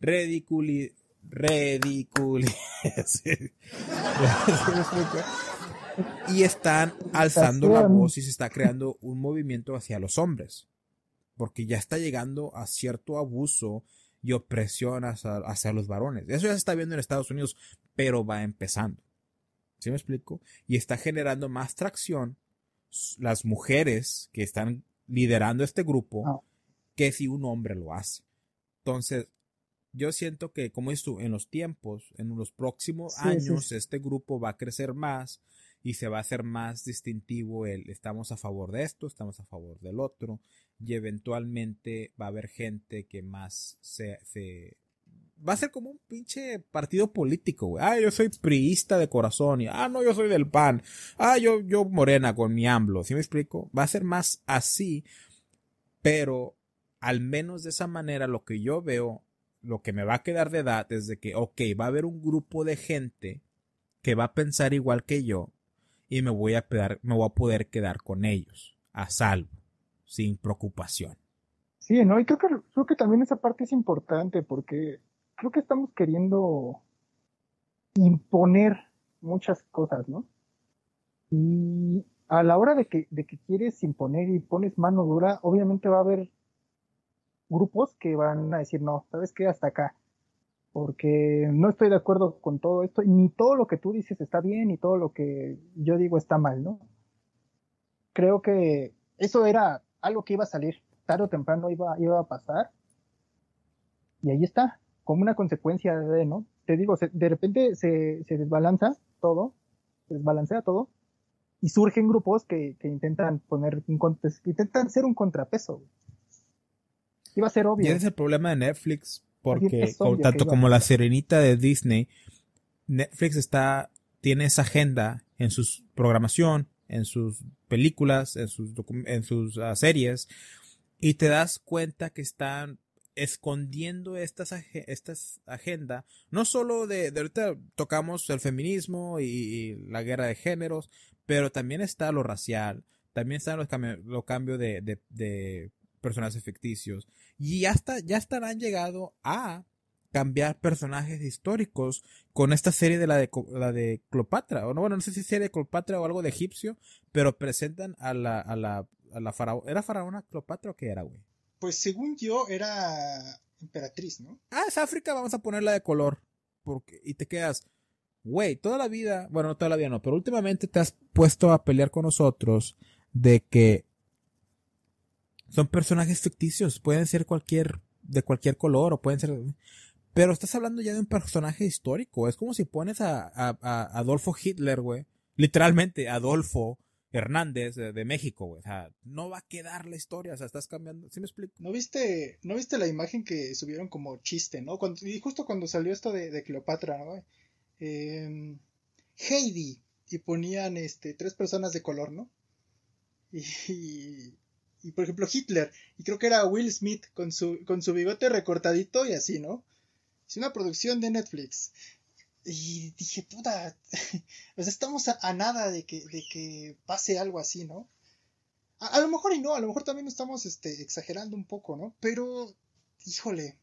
ridiculi, ridiculi, y están alzando la voz y se está creando un movimiento hacia los hombres, porque ya está llegando a cierto abuso y opresión hacia, hacia los varones. Eso ya se está viendo en Estados Unidos, pero va empezando. ¿Sí me explico? Y está generando más tracción las mujeres que están liderando este grupo ah. que si un hombre lo hace. Entonces, yo siento que, como es tú, en los tiempos, en los próximos años, este grupo va a crecer más y se va a hacer más distintivo el estamos a favor de esto, estamos a favor del otro, y eventualmente va a haber gente que más se, se va a ser como un pinche partido político, güey. Ah, yo soy priista de corazón. Y, ah, no, yo soy del PAN. Ah, yo, yo morena con mi AMLO. ¿Sí me explico? Va a ser más así. Pero al menos de esa manera lo que yo veo, lo que me va a quedar de edad es de que, ok, va a haber un grupo de gente que va a pensar igual que yo y me voy a, me voy a poder quedar con ellos a salvo, sin preocupación. Sí, ¿no? Y creo que, creo que también esa parte es importante porque creo que estamos queriendo imponer muchas cosas, ¿no? Y a la hora de que, quieres imponer y pones mano dura, obviamente va a haber grupos que van a decir, no, ¿sabes qué? Hasta acá. Porque no estoy de acuerdo con todo esto, ni todo lo que tú dices está bien, ni todo lo que yo digo está mal, ¿no? Creo que eso era algo que iba a salir, tarde o temprano iba a pasar. Y ahí está como una consecuencia de, ¿no? Te digo, de repente se, se desbalanza todo, se desbalancea todo, y surgen grupos que, que intentan poner un, intentan ser un contrapeso. Iba a ser obvio. Y ese es el problema de Netflix, porque tanto como la Serenita de Disney, Netflix está, tiene esa agenda en su programación, en sus películas, en sus, en sus uh, series, y te das cuenta que están escondiendo estas, estas agenda, no solo de, de, ahorita tocamos el feminismo y, la guerra de géneros, pero también está lo racial, también están los, cambios cambios de, de, de, personajes ficticios, y hasta, ya estarán llegado a cambiar personajes históricos con esta serie de la de, la de Cleopatra, o no, bueno, no sé si serie de Cleopatra o algo de egipcio, pero presentan a la, a la, a la faraona, ¿era faraona Cleopatra o qué era, güey? Pues según yo era emperatriz, ¿no? Ah, es África, vamos a ponerla de color. Porque, y te quedas, güey, toda la vida, bueno, no toda la vida no, pero últimamente te has puesto a pelear con nosotros de que son personajes ficticios, pueden ser cualquier, de cualquier color o pueden ser, pero estás hablando ya de un personaje histórico, es como si pones a, a, Adolfo Hitler, güey, literalmente Adolfo Hernández de, México, güey, o sea, no va a quedar la historia, o sea, estás cambiando, ¿sí me explico? ¿No viste, no viste la imagen que subieron como chiste, no? Y justo cuando salió esto de, Cleopatra, ¿no? Eh, Heidi, y ponían este, tres personas de color, ¿no? Y, y, por ejemplo Hitler, y creo que era Will Smith con su, con su bigote recortadito y así, ¿no? Es una producción de Netflix. Y dije, puta, pues estamos a, nada de que, de que pase algo así, ¿no? A, lo mejor y no, a lo mejor también estamos este, exagerando un poco, ¿no? Pero, híjole,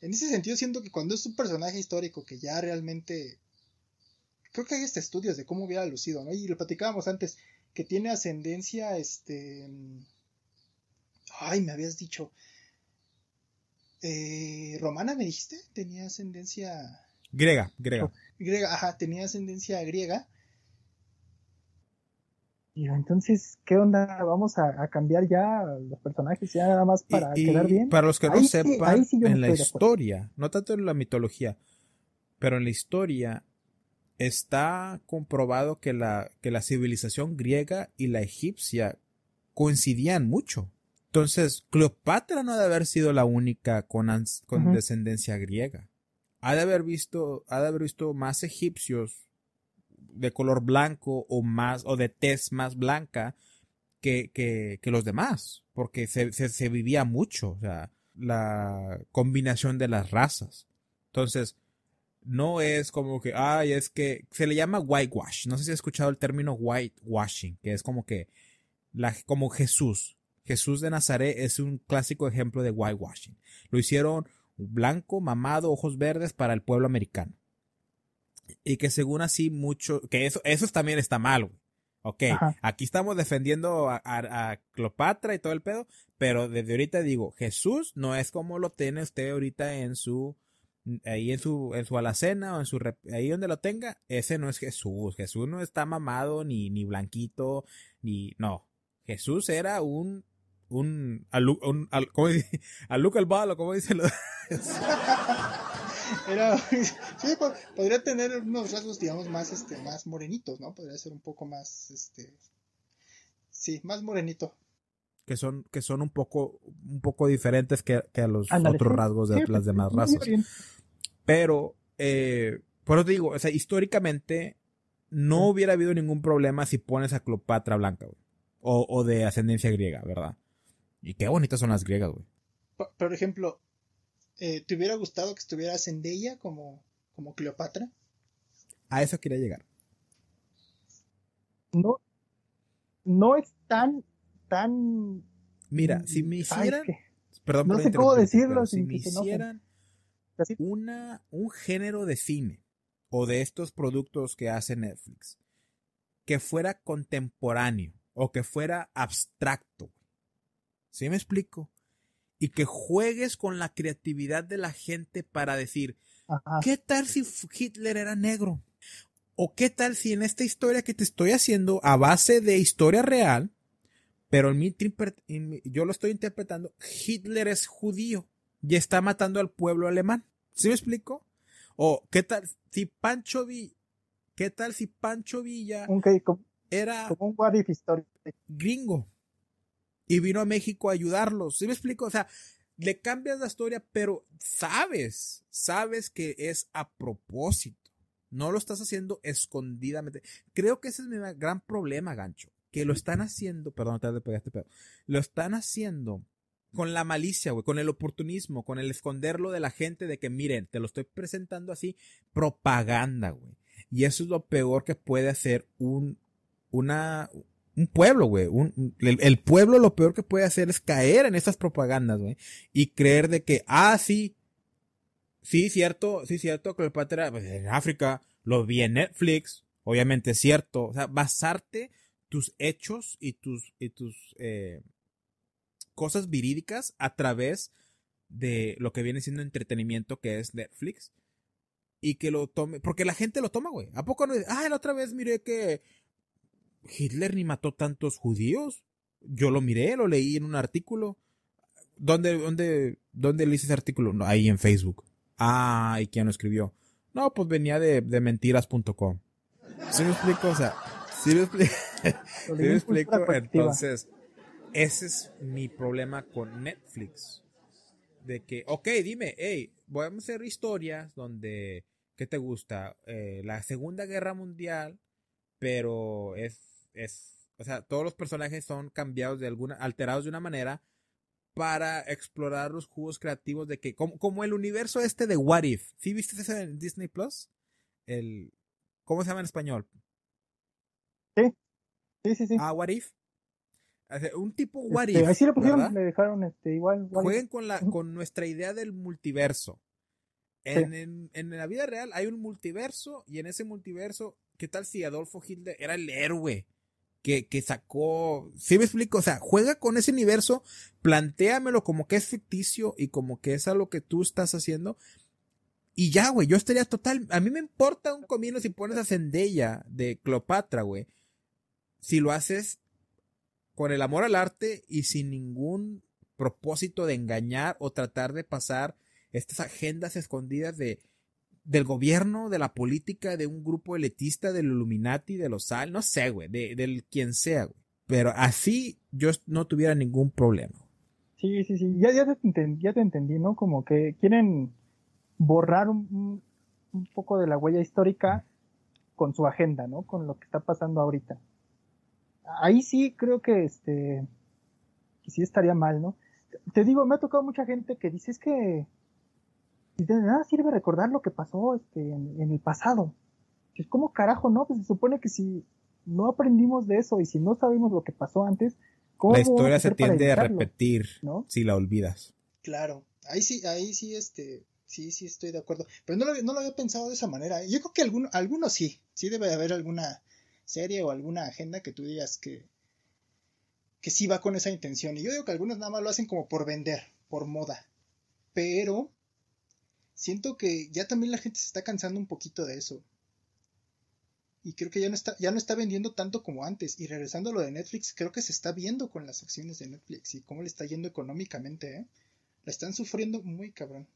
en ese sentido siento que cuando es un personaje histórico que ya realmente... Creo que hay este estudios de cómo hubiera lucido, ¿no? Y lo platicábamos antes, que tiene ascendencia, este... Ay, me habías dicho... Eh, ¿Romana me dijiste? Tenía ascendencia... Griega, griega. Griega, ajá, tenía ascendencia griega. Y entonces, ¿qué onda? Vamos a, cambiar ya los personajes, ya nada más para quedar bien. Para los que no sepan, en la historia, no tanto en la mitología, pero en la historia está comprobado que la, que la civilización griega y la egipcia coincidían mucho. Entonces, Cleopatra no debe haber sido la única con, con descendencia griega. Ha de haber visto, ha de haber visto más egipcios de color blanco o más, o de tez más blanca que, que, los demás, porque se, se, vivía mucho, o sea, la combinación de las razas. Entonces, no es como que, ay, es que se le llama whitewash. No sé si has escuchado el término whitewashing, que es como que, la, como Jesús. Jesús de Nazaret es un clásico ejemplo de whitewashing. Lo hicieron blanco, mamado, ojos verdes para el pueblo americano y que según así mucho, que eso, eso también está mal, güey. Ok, aquí estamos defendiendo a, Cleopatra y todo el pedo, pero desde ahorita digo, Jesús no es como lo tiene usted ahorita en su, ahí en su, en su alacena o en su, ahí donde lo tenga, ese no es Jesús. Jesús no está mamado ni, ni blanquito, ni, no. Jesús era un, un, un, ¿cómo dice? al balo, ¿cómo dicen los? Era, sí, podría tener unos rasgos, digamos, más, este, más morenitos, ¿no? Podría ser un poco más, este, sí, más morenito. Que son, que son un poco, un poco diferentes que, a los otros rasgos de las demás razas. Pero, eh, por eso digo, o sea, históricamente no hubiera habido ningún problema si pones a Cleopatra blanca, güey. O, o de ascendencia griega, ¿verdad? Y qué bonitas son las griegas, güey. Por ejemplo, eh, ¿te hubiera gustado que estuviera Zendaya como, como Cleopatra? A eso quería llegar. No, no es tan, tan. Mira, si me hicieran. perdón, no sé cómo decirlo. Si me hicieran una, un género de cine o de estos productos que hace Netflix que fuera contemporáneo o que fuera abstracto. ¿Sí me explico? y que juegues con la creatividad de la gente para decir, ¿qué tal si Hitler era negro? ¿O qué tal si en esta historia que te estoy haciendo a base de historia real, pero en mi, yo lo estoy interpretando, Hitler es judío y está matando al pueblo alemán? ¿Sí me explico? O qué tal si Pancho Villa, qué tal si Pancho Villa era como un gringo y vino a México a ayudarlos. ¿Sí me explico? O sea, le cambias la historia, pero sabes, sabes que es a propósito. No lo estás haciendo escondidamente. Creo que ese es mi gran problema, gancho. Que lo están haciendo, perdón, te pegaste pedo. Lo están haciendo con la malicia, güey, con el oportunismo, con el esconderlo de la gente de que miren, te lo estoy presentando así, propaganda, güey. Y eso es lo peor que puede hacer un, una, un pueblo, güey. el, pueblo lo peor que puede hacer es caer en estas propagandas, güey. Y creer de que, ah, sí, sí, cierto, sí, cierto, Cleopatra, pues, en África, lo vi en Netflix, obviamente es cierto. O sea, basarte tus hechos y tus, y tus, eh, cosas verídicas a través de lo que viene siendo entretenimiento que es Netflix y que lo tome, porque la gente lo toma, güey. ¿A poco no? Ah, la otra vez miré que Hitler ni mató tantos judíos. Yo lo miré, lo leí en un artículo. ¿Dónde, dónde, dónde le hice ese artículo? No, ahí en Facebook. Ah, ¿y quién lo escribió? No, pues venía de, de mentiras.com. ¿Sí me explico? O sea, ¿sí me explico? ¿Sí me explico? Entonces, ese es mi problema con Netflix. De que, ok, dime, hey, voy a hacer historias donde, ¿qué te gusta? Eh, la Segunda Guerra Mundial, pero es, es, o sea, todos los personajes son cambiados de alguna, alterados de una manera para explorar los jugos creativos de que, como, como el universo este de What If. ¿Sí viste ese en Disney Plus? El, ¿cómo se llama en español? Sí, sí, sí, sí. Ah, What If. Un tipo What este, If. Así lo pusieron, le dejaron este, igual. Jueguen con, la, con nuestra idea del multiverso. En, en, en, la vida real hay un multiverso y en ese multiverso, ¿qué tal si Adolfo Hitler era el héroe? Que, que sacó, ¿sí me explico? O sea, juega con ese universo, plantéamelo como que es ficticio y como que es a lo que tú estás haciendo. Y ya, güey, yo estaría total, a mí me importa un comino si pones a Zendaya de Cleopatra, güey. Si lo haces con el amor al arte y sin ningún propósito de engañar o tratar de pasar estas agendas escondidas de del gobierno, de la política, de un grupo elitista, del Illuminati, de los SAL, no sé, güey, de, del quien sea, güey. Pero así yo no tuviera ningún problema. Sí, sí, sí, ya, ya, te, entendí, ya te entendí, ¿no? Como que quieren borrar un, un poco de la huella histórica con su agenda, ¿no? Con lo que está pasando ahorita ahí sí creo que este sí estaría mal, ¿no? Te digo, me ha tocado mucha gente que dice es que de nada sirve recordar lo que pasó este, en, el pasado. Pues, ¿Cómo carajo no? Pues se supone que si no aprendimos de eso y si no sabemos lo que pasó antes, ¿cómo La historia se tiende a repetir ¿no? si la olvidas. Claro, ahí sí, ahí sí, este, sí, sí estoy de acuerdo. Pero no lo, no lo había pensado de esa manera. Yo creo que algunos, algunos sí, sí debe haber alguna serie o alguna agenda que tú digas que, que sí va con esa intención. Y yo digo que algunos nada más lo hacen como por vender, por moda. Pero siento que ya también la gente se está cansando un poquito de eso. Y creo que ya no está, ya no está vendiendo tanto como antes. Y regresando a lo de Netflix, creo que se está viendo con las acciones de Netflix y cómo le está yendo económicamente, ¿eh? La están sufriendo muy cabrón.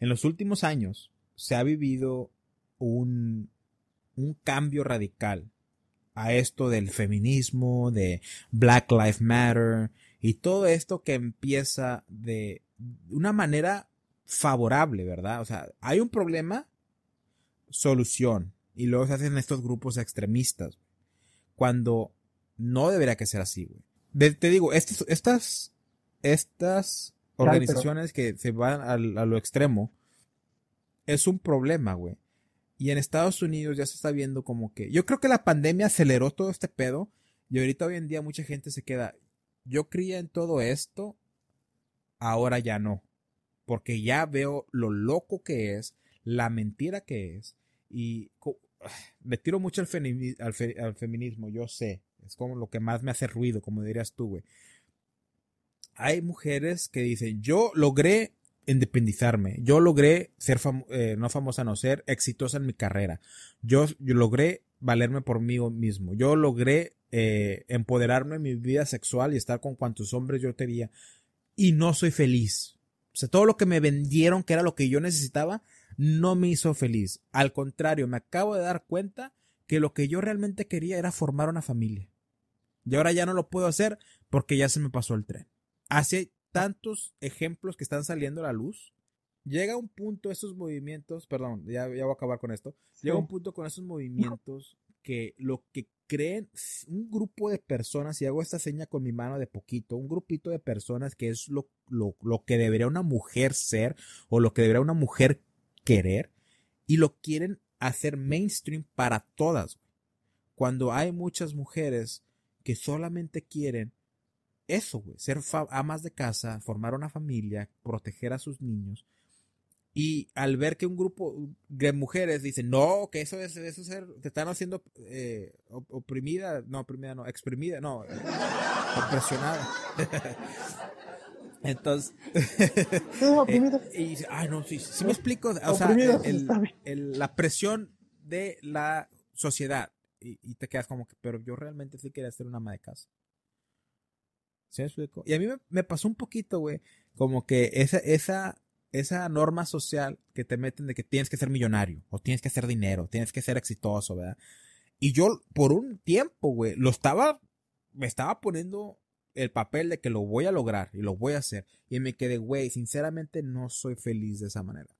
En los últimos años se ha vivido un, un cambio radical a esto del feminismo, de Black Lives Matter y todo esto que empieza de una manera favorable, ¿verdad? O sea, hay un problema, solución, y luego se hacen estos grupos extremistas, cuando no debería que ser así, güey. te digo, estas, estas, estas organizaciones que se van a lo extremo, es un problema, güey. Y en Estados Unidos ya se está viendo como que. Yo creo que la pandemia aceleró todo este pedo. Y ahorita hoy en día mucha gente se queda. Yo creía en todo esto. Ahora ya no. Porque ya veo lo loco que es. La mentira que es. Y me tiro mucho al, al, feminismo. Yo sé. Es como lo que más me hace ruido, como dirías tú, güey. Hay mujeres que dicen, yo logré independizarme. Yo logré ser eh, no famosa, no ser exitosa en mi carrera. Yo, logré valerme por mí mismo. Yo logré eh, empoderarme en mi vida sexual y estar con cuantos hombres yo tenía. Y no soy feliz. O sea, todo lo que me vendieron que era lo que yo necesitaba, no me hizo feliz. Al contrario, me acabo de dar cuenta que lo que yo realmente quería era formar una familia. Y ahora ya no lo puedo hacer porque ya se me pasó el tren. Hace tantos ejemplos que están saliendo a la luz, llega un punto estos movimientos, perdón, ya, ya voy a acabar con esto, llega un punto con esos movimientos que lo que creen un grupo de personas, y hago esta seña con mi mano de poquito, un grupito de personas que es lo, lo, lo que debería una mujer ser o lo que debería una mujer querer, y lo quieren hacer mainstream para todas. Cuando hay muchas mujeres que solamente quieren eso, güey, ser amas de casa, formar una familia, proteger a sus niños. Y al ver que un grupo de mujeres dicen, no, que eso es, eso ser, te están haciendo eh, oprimida, no, oprimida, no, exprimida, no, opresionada. Entonces, eh, y, ay, no, sí, sí me explico, o sea, la presión de la sociedad y, te quedas como que, pero yo realmente sí quería ser una ama de casa. ¿Sí me explico? Y a mí me, me pasó un poquito, güey, como que esa, esa, esa norma social que te meten de que tienes que ser millonario, o tienes que hacer dinero, tienes que ser exitoso, ¿verdad? Y yo por un tiempo, güey, lo estaba, me estaba poniendo el papel de que lo voy a lograr y lo voy a hacer. Y me quedé, güey, sinceramente no soy feliz de esa manera.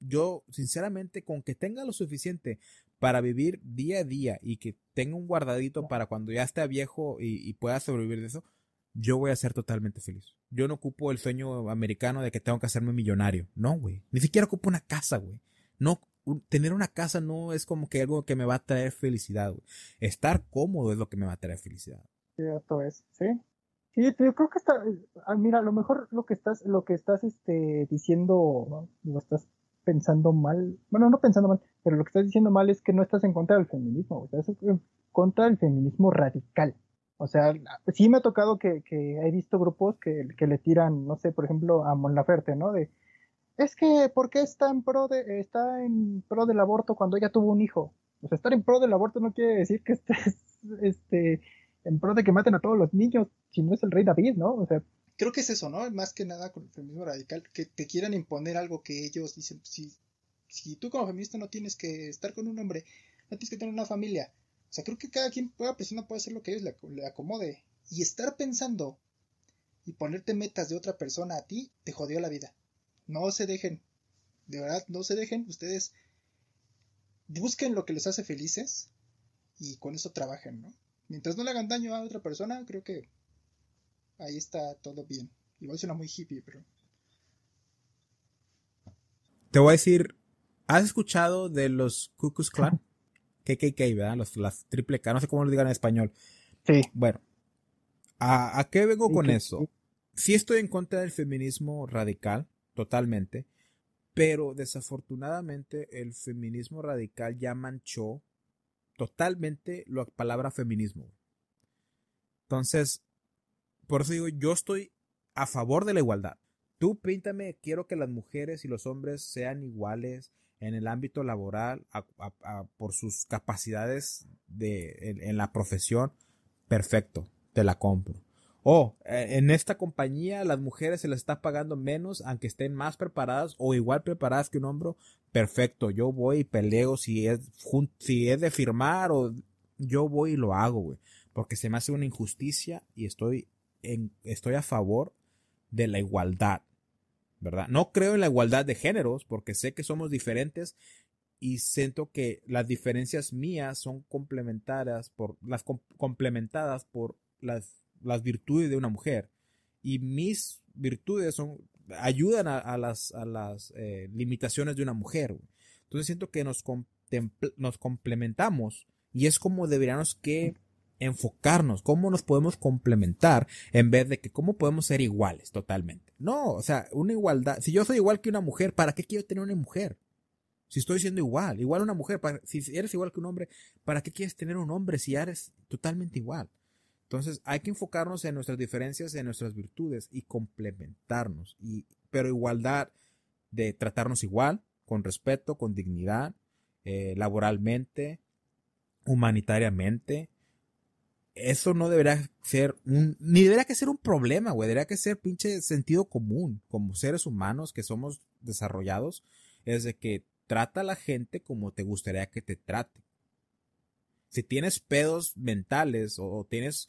Yo, sinceramente, con que tenga lo suficiente para vivir día a día y que tenga un guardadito para cuando ya esté viejo y, pueda sobrevivir de eso, yo voy a ser totalmente feliz. Yo no ocupo el sueño americano de que tengo que hacerme millonario. No, güey. Ni siquiera ocupo una casa, güey. No, tener una casa no es como que algo que me va a traer felicidad, güey. Estar cómodo es lo que me va a traer felicidad. Cierto es, sí. Sí, yo creo que está, ah, mira, a lo mejor lo que estás, lo que estás este, diciendo, lo estás pensando mal, bueno, no pensando mal, pero lo que estás diciendo mal es que no estás en contra del feminismo, sea, estás en contra del feminismo radical. O sea, sí me ha tocado que, he visto grupos que, que, le tiran, no sé, por ejemplo, a Mon Laferte, ¿no? De, es que, ¿por qué está en pro de, está en pro del aborto cuando ella tuvo un hijo? O sea, estar en pro del aborto no quiere decir que estés, este, en pro de que maten a todos los niños, si no es el rey David, ¿no? O sea. Creo que es eso, ¿no? Más que nada con el feminismo radical, que te quieran imponer algo que ellos dicen, si, si tú como feminista no tienes que estar con un hombre, no tienes que tener una familia. O sea, creo que cada quien, cada persona puede hacer lo que ellos le, acomode. Y estar pensando y ponerte metas de otra persona a ti, te jodió la vida. No se dejen. De verdad, no se dejen. Ustedes busquen lo que les hace felices y con eso trabajen, ¿no? Mientras no le hagan daño a otra persona, creo que ahí está todo bien. Igual suena muy hippie, pero... Te voy a decir, ¿has escuchado de los Cuckoo's Clan? KKK, ¿verdad? Los, las triple K, no sé cómo lo digan en español. Sí. Bueno, ¿a, a qué vengo con eso? Sí estoy en contra del feminismo radical, totalmente, pero desafortunadamente el feminismo radical ya manchó totalmente la palabra feminismo. Entonces, por eso digo, yo estoy a favor de la igualdad. Tú píntame, quiero que las mujeres y los hombres sean iguales en el ámbito laboral por sus capacidades de, en la profesión. Perfecto, te la compro. O eh, en esta compañía las mujeres se les está pagando menos aunque estén más preparadas o igual preparadas que un hombre. Perfecto, yo voy y peleo si es, si es de firmar o yo voy y lo hago, güey. Porque se me hace una injusticia y estoy, en, estoy a favor de la igualdad. ¿Verdad? No creo en la igualdad de géneros porque sé que somos diferentes y siento que las diferencias mías son complementadas por las complementadas por las las virtudes de una mujer y mis virtudes son ayudan a, las, a las eh, limitaciones de una mujer. Entonces siento que nos, nos complementamos y es como deberíamos que enfocarnos, cómo nos podemos complementar en vez de que cómo podemos ser iguales totalmente. No, o sea, una igualdad. Si yo soy igual que una mujer, ¿para qué quiero tener una mujer? Si estoy siendo igual, igual una mujer, si eres igual que un hombre, ¿para qué quieres tener un hombre si eres totalmente igual? Entonces hay que enfocarnos en nuestras diferencias, en nuestras virtudes y complementarnos. Y, pero igualdad de tratarnos igual, con respeto, con dignidad, eh, laboralmente, humanitariamente. Eso no debería ser un, ni debería que ser un problema, güey. Debería que ser pinche sentido común, como seres humanos que somos desarrollados. Es de que trata a la gente como te gustaría que te trate si tienes pedos mentales o tienes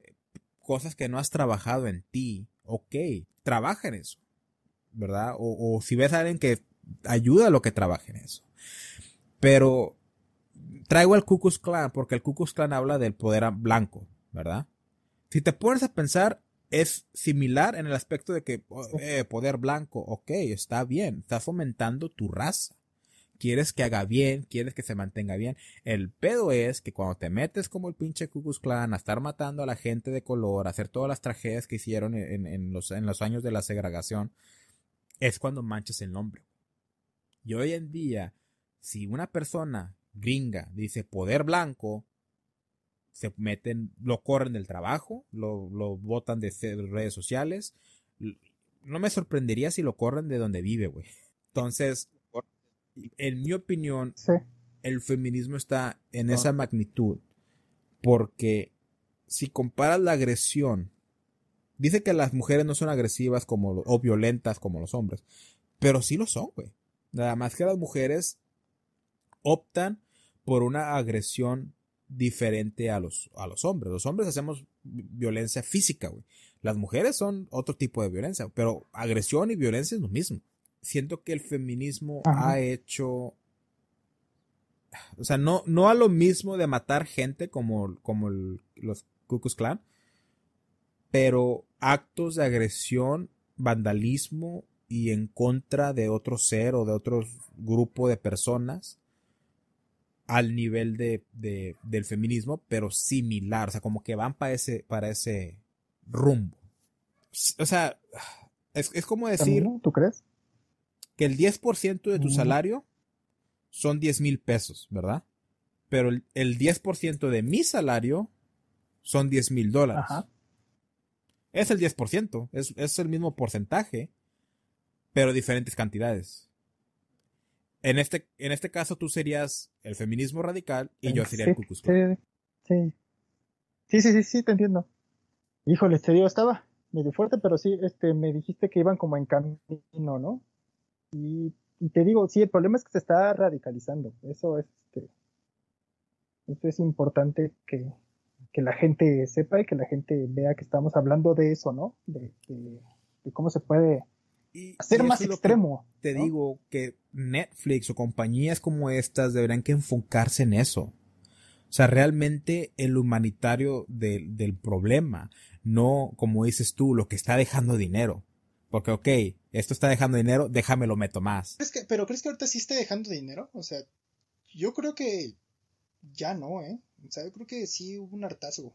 eh, cosas que no has trabajado en ti, ok, trabaja en eso, ¿verdad? O, si ves a alguien que ayuda a lo que trabaje en eso. Pero traigo al Ku Clan porque el Ku Clan habla del poder blanco, ¿verdad? Si te pones a pensar, es similar en el aspecto de que oh, eh, poder blanco, ok, está bien, está fomentando tu raza quieres que haga bien, quieres que se mantenga bien. El pedo es que cuando te metes como el pinche Ku Klux a estar matando a la gente de color, a hacer todas las tragedias que hicieron en, los, en los años de la segregación, es cuando manchas el nombre. Y hoy en día, si una persona gringa dice poder blanco, se meten, lo corren del trabajo, lo, lo botan de redes sociales, no me sorprendería si lo corren de donde vive, güey. Entonces, en mi opinión, el feminismo está en ah. esa magnitud porque si comparas la agresión, dice que las mujeres no son agresivas como o violentas como los hombres, pero sí lo son, güey. Nada más que las mujeres optan por una agresión diferente a los, a los hombres. Los hombres hacemos violencia física, güey. Las mujeres son otro tipo de violencia, pero agresión y violencia es lo mismo. Siento que el feminismo ha hecho o sea, no, no a lo mismo de matar gente como, como los Ku Klux Klan, pero actos de agresión, vandalismo y en contra de otro ser o de otro grupo de personas al nivel de, del feminismo, pero similar, o sea, como que van para ese, para ese rumbo. O sea, es, es como decir... ¿Tú crees? Que el 10% de tu salario son 10 mil pesos, ¿verdad? Pero el, 10% de mi salario son 10 mil dólares. Es el 10%, es, es el mismo porcentaje, pero diferentes cantidades. En este, en este caso tú serías el feminismo radical y yo sería el Ku sí, sí, sí, sí, sí, te entiendo. Híjole, te digo, estaba medio fuerte, pero sí, este, me dijiste que iban como en camino, ¿no? Y y te digo, sí, el problema es que se está radicalizando. Eso es, este, eso es importante que, la gente sepa y que la gente vea que estamos hablando de eso, ¿no? De, cómo se puede hacer más extremo. Te digo que Netflix o compañías como estas deberían que enfocarse en eso. O sea, realmente el humanitario del problema, no como dices tú, lo que está dejando dinero. Porque, ok, esto está dejando dinero, déjame lo meto más. que, pero ¿crees que ahorita sí esté dejando dinero? O sea, yo creo que ya no, ¿eh? O sea, yo creo que sí hubo un hartazgo.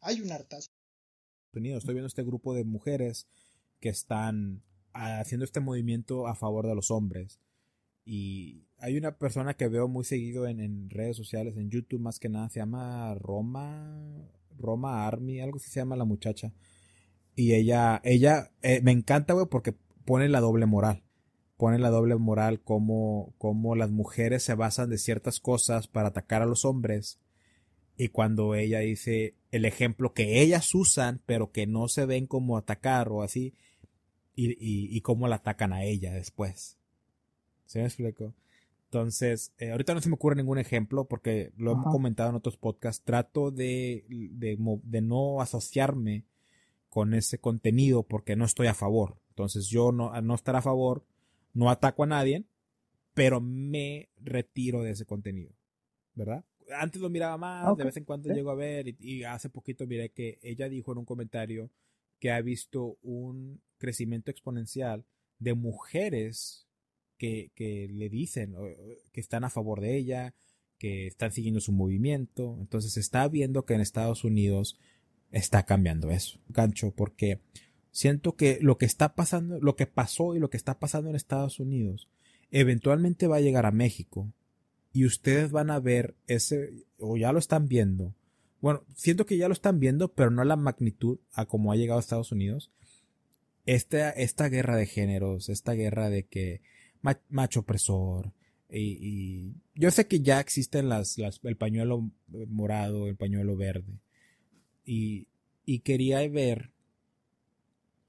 Hay un hartazgo. Estoy viendo este grupo de mujeres que están haciendo este movimiento a favor de los hombres. Y hay una persona que veo muy seguido en, en, redes sociales, en YouTube más que nada, se llama Roma, Roma Army, algo así se llama la muchacha. Y ella, ella, eh, me encanta, güey, porque pone la doble moral. Pone la doble moral como, como las mujeres se basan de ciertas cosas para atacar a los hombres. Y cuando ella dice el ejemplo que ellas usan, pero que no se ven como atacar o así, y, y, y cómo la atacan a ella después. ¿Se me explico? Entonces, eh, ahorita no se me ocurre ningún ejemplo porque lo hemos comentado en otros podcasts. Trato de, de, de no asociarme con ese contenido porque no estoy a favor. Entonces yo no, al no estar a favor, no ataco a nadie, pero me retiro de ese contenido. ¿Verdad? Antes lo miraba más, de vez en cuando llego a ver y, hace poquito miré que ella dijo en un comentario que ha visto un crecimiento exponencial de mujeres que, que le dicen que están a favor de ella, que están siguiendo su movimiento. Entonces está viendo que en Estados Unidos está cambiando eso, gancho, porque siento que lo que está pasando, lo que pasó y lo que está pasando en Estados Unidos, eventualmente va a llegar a México y ustedes van a ver ese, o ya lo están viendo. Bueno, siento que ya lo están viendo, pero no a la magnitud a como ha llegado a Estados Unidos. Esta, esta guerra de géneros, esta guerra de que macho opresor, y, yo sé que ya existen las, las, el pañuelo morado, el pañuelo verde, y, y quería ver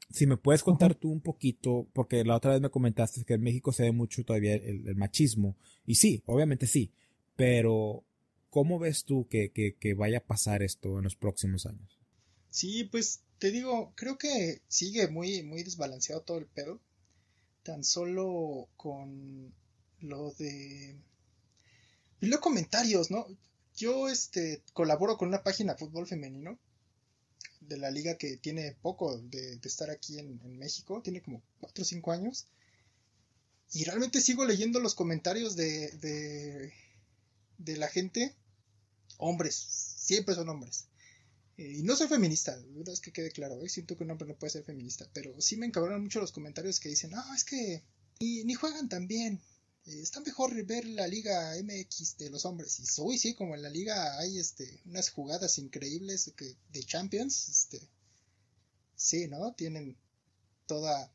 si me puedes contar tú un poquito, porque la otra vez me comentaste que en México se ve mucho todavía el, machismo, y sí, obviamente sí, pero ¿cómo ves tú que, que, vaya a pasar esto en los próximos años? Sí, pues te digo, creo que sigue muy, muy desbalanceado todo el pedo, tan solo con lo de... Y los comentarios, ¿no? Yo este colaboro con una página de fútbol femenino de la liga que tiene poco de, estar aquí en, México, tiene como 4 o 5 años. Y realmente sigo leyendo los comentarios de, de, de la gente, hombres, siempre son hombres. Y no soy feminista, la verdad es que quede claro, ¿eh? siento que un hombre no puede ser feminista, pero sí me encabronan mucho los comentarios que dicen, ah, es que ni, ni juegan tan bien, eh, está mejor ver la liga MX de los hombres. Y uy, sí, como en la liga hay este, unas jugadas increíbles de Champions. Este, sí, ¿no? Tienen toda,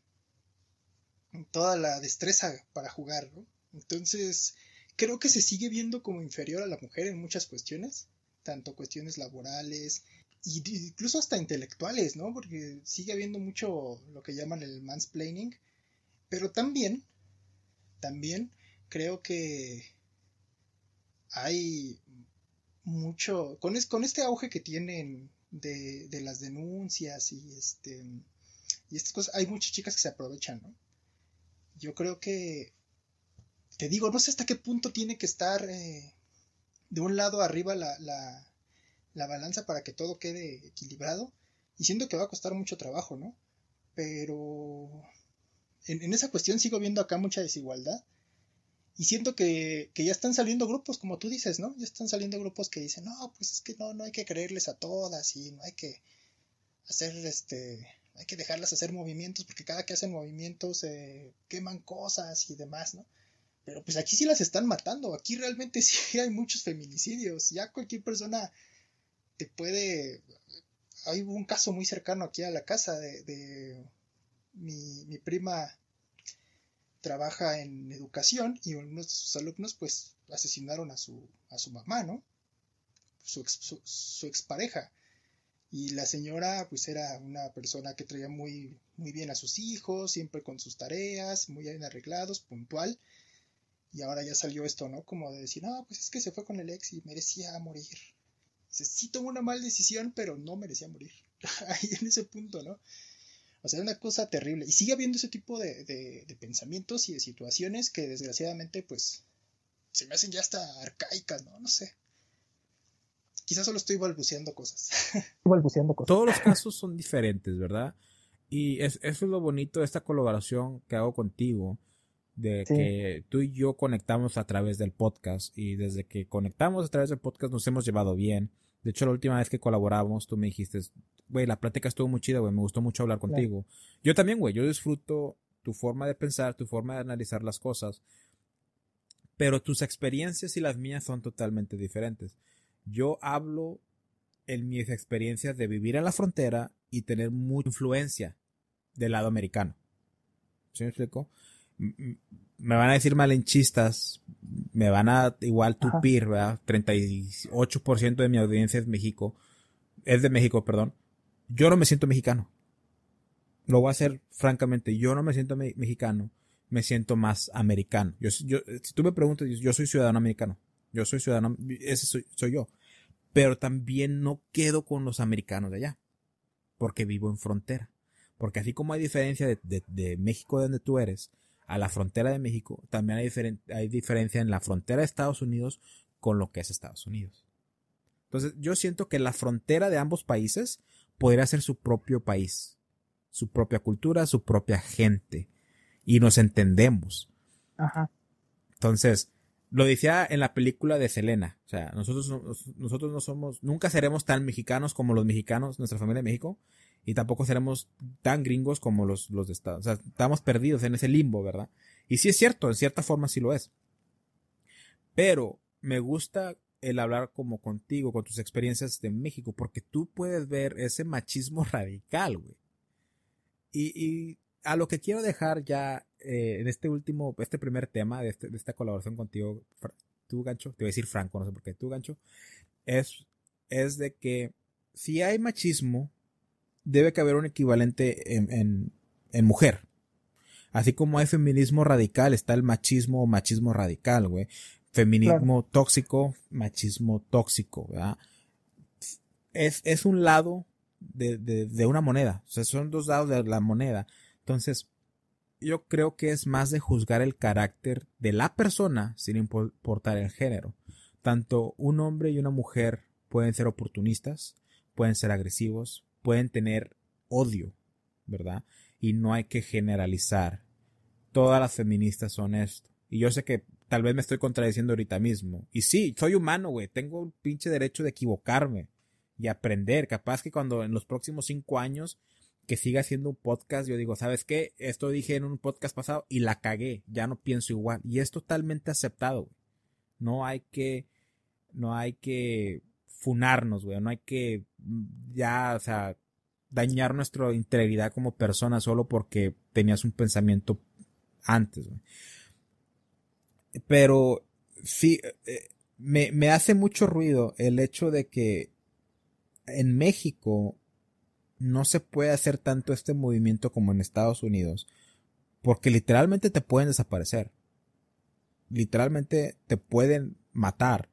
toda la destreza para jugar, ¿no? Entonces, creo que se sigue viendo como inferior a la mujer en muchas cuestiones, tanto cuestiones laborales, y incluso hasta intelectuales, ¿no? Porque sigue habiendo mucho lo que llaman el mansplaining, pero también, también creo que hay mucho, con, con este auge que tienen de, de, las denuncias y este y estas cosas, hay muchas chicas que se aprovechan, ¿no? Yo creo que, te digo, no sé hasta qué punto tiene que estar eh, de un lado arriba la, la, la balanza para que todo quede equilibrado. Y siento que va a costar mucho trabajo, ¿no? Pero en, esa cuestión sigo viendo acá mucha desigualdad. Y siento que, que, ya están saliendo grupos, como tú dices, ¿no? Ya están saliendo grupos que dicen, no, pues es que no, no hay que creerles a todas y no hay que hacer este, hay que dejarlas hacer movimientos porque cada que hacen movimientos se queman cosas y demás, ¿no? Pero pues aquí sí las están matando, aquí realmente sí hay muchos feminicidios, ya cualquier persona te puede... Hay un caso muy cercano aquí a la casa de, mi, prima trabaja en educación y unos de sus alumnos pues asesinaron a su, a su mamá, ¿no? Su, ex, su, expareja. Y la señora pues era una persona que traía muy, muy bien a sus hijos, siempre con sus tareas, muy bien arreglados, puntual. Y ahora ya salió esto, ¿no? Como de decir, no, pues es que se fue con el ex y merecía morir. Dice, sí tomó una mala decisión, pero no merecía morir. Ahí en ese punto, ¿no? O sea, es una cosa terrible. Y sigue habiendo ese tipo de, de, pensamientos y de situaciones que desgraciadamente, pues, se me hacen ya hasta arcaicas, ¿no? No sé. Quizás solo estoy balbuceando cosas. balbuceando cosas. Todos los casos son diferentes, ¿verdad? Y es, eso es lo bonito de esta colaboración que hago contigo de que tú y yo conectamos a través del podcast y desde que conectamos a través del podcast nos hemos llevado bien. De hecho, la última vez que colaboramos, tú me dijiste, güey, la plática estuvo muy chida, güey, me gustó mucho hablar contigo. Yo también, güey, yo disfruto tu forma de pensar, tu forma de analizar las cosas, pero tus experiencias y las mías son totalmente diferentes. Yo hablo en mis experiencias de vivir en la frontera y tener mucha influencia del lado americano. ¿Sí me explico? Me van a decir malenchistas, me van a igual tupir, ¿verdad? 38% de mi audiencia es México, es de México, perdón. Yo no me siento mexicano. Lo voy a hacer francamente, yo no me siento mexicano, me siento más americano. Yo, yo, si tú me preguntas, yo soy ciudadano americano. Yo soy ciudadano, ese soy, soy yo. Pero también no quedo con los americanos de allá, porque vivo en frontera. Porque así como hay diferencia de, de, de México donde tú eres, a la frontera de México, también hay, hay diferencia en la frontera de Estados Unidos con lo que es Estados Unidos. Entonces, yo siento que la frontera de ambos países podría ser su propio país, su propia cultura, su propia gente. Y nos entendemos. Ajá. Entonces, lo decía en la película de Selena. O sea, nosotros, nosotros no somos, nunca seremos tan mexicanos como los mexicanos, nuestra familia de México, y tampoco seremos tan gringos como los, los de Estados. O sea, estamos perdidos en ese limbo, ¿verdad? Y sí es cierto, en cierta forma sí lo es. Pero me gusta el hablar como contigo, con tus experiencias de México, porque tú puedes ver ese machismo radical, güey. Y, y a lo que quiero dejar ya eh, en este último, este primer tema de, este, esta colaboración contigo, tú, Gancho, te voy a decir Franco, no sé por qué, tú, Gancho, es, es de que si hay machismo, debe que haber un equivalente en, en, mujer. Así como hay feminismo radical, está el machismo o machismo radical, güey. Feminismo tóxico, machismo tóxico, ¿verdad? Es, es un lado de, de, de, una moneda. O sea, son dos lados de la moneda. Entonces, yo creo que es más de juzgar el carácter de la persona sin importar el género. Tanto un hombre y una mujer pueden ser oportunistas, pueden ser agresivos, pueden tener odio, ¿verdad? Y no hay que generalizar. Todas las feministas son esto. Y yo sé que tal vez me estoy contradiciendo ahorita mismo. Y sí, soy humano, güey. Tengo un pinche derecho de equivocarme y aprender. Capaz que cuando en los próximos cinco años que siga haciendo un podcast, yo digo, ¿sabes qué? Esto dije en un podcast pasado y la cagué. Ya no pienso igual. Y es totalmente aceptado. No hay que, no hay que funarnos, güey. No hay que mm, ya, o sea, dañar nuestra integridad como persona solo porque tenías un pensamiento antes. Pero sí, eh, me, me hace mucho ruido el hecho de que en México no se puede hacer tanto este movimiento como en Estados Unidos, porque literalmente te pueden desaparecer. Literalmente te pueden matar.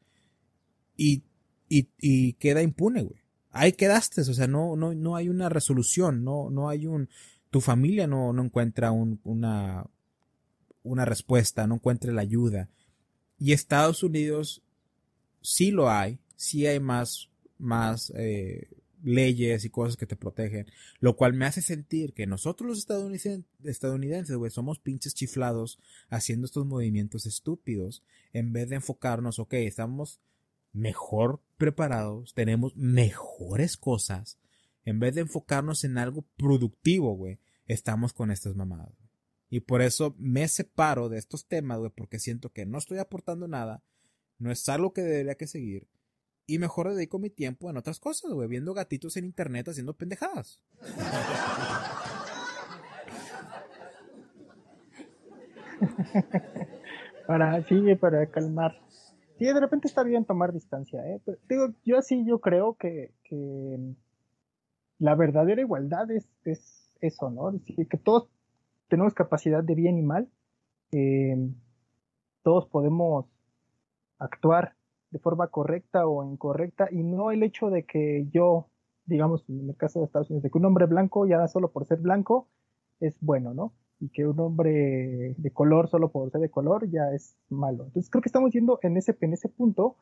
Y, y, y queda impune, güey. Ahí quedaste, o sea, no, no, no hay una resolución, no, no hay un, tu familia no, no encuentra un, una, una respuesta, no encuentra la ayuda. Y Estados Unidos sí lo hay, sí hay más, más eh, leyes y cosas que te protegen, lo cual me hace sentir que nosotros los estadounidenses, estadounidenses güey, somos pinches chiflados haciendo estos movimientos estúpidos en vez de enfocarnos, ok, estamos mejor preparados, tenemos mejores cosas, en vez de enfocarnos en algo productivo, güey, estamos con estas mamadas. Y por eso me separo de estos temas, güey, porque siento que no estoy aportando nada, no es algo que debería que seguir, y mejor dedico mi tiempo en otras cosas, güey, viendo gatitos en internet haciendo pendejadas. para, sí, para calmar. Sí, de repente está bien tomar distancia, ¿eh? digo, yo así yo creo que, la verdadera igualdad es, es eso, ¿no? decir, que todos tenemos capacidad de bien y mal. Eh, todos podemos actuar de forma correcta o incorrecta y no el hecho de que yo, digamos, en el caso de Estados Unidos, de que un hombre blanco ya solo por ser blanco es bueno, ¿no? Y que un hombre de color solo por ser de color ya es malo. Entonces creo que estamos yendo en ese, en ese punto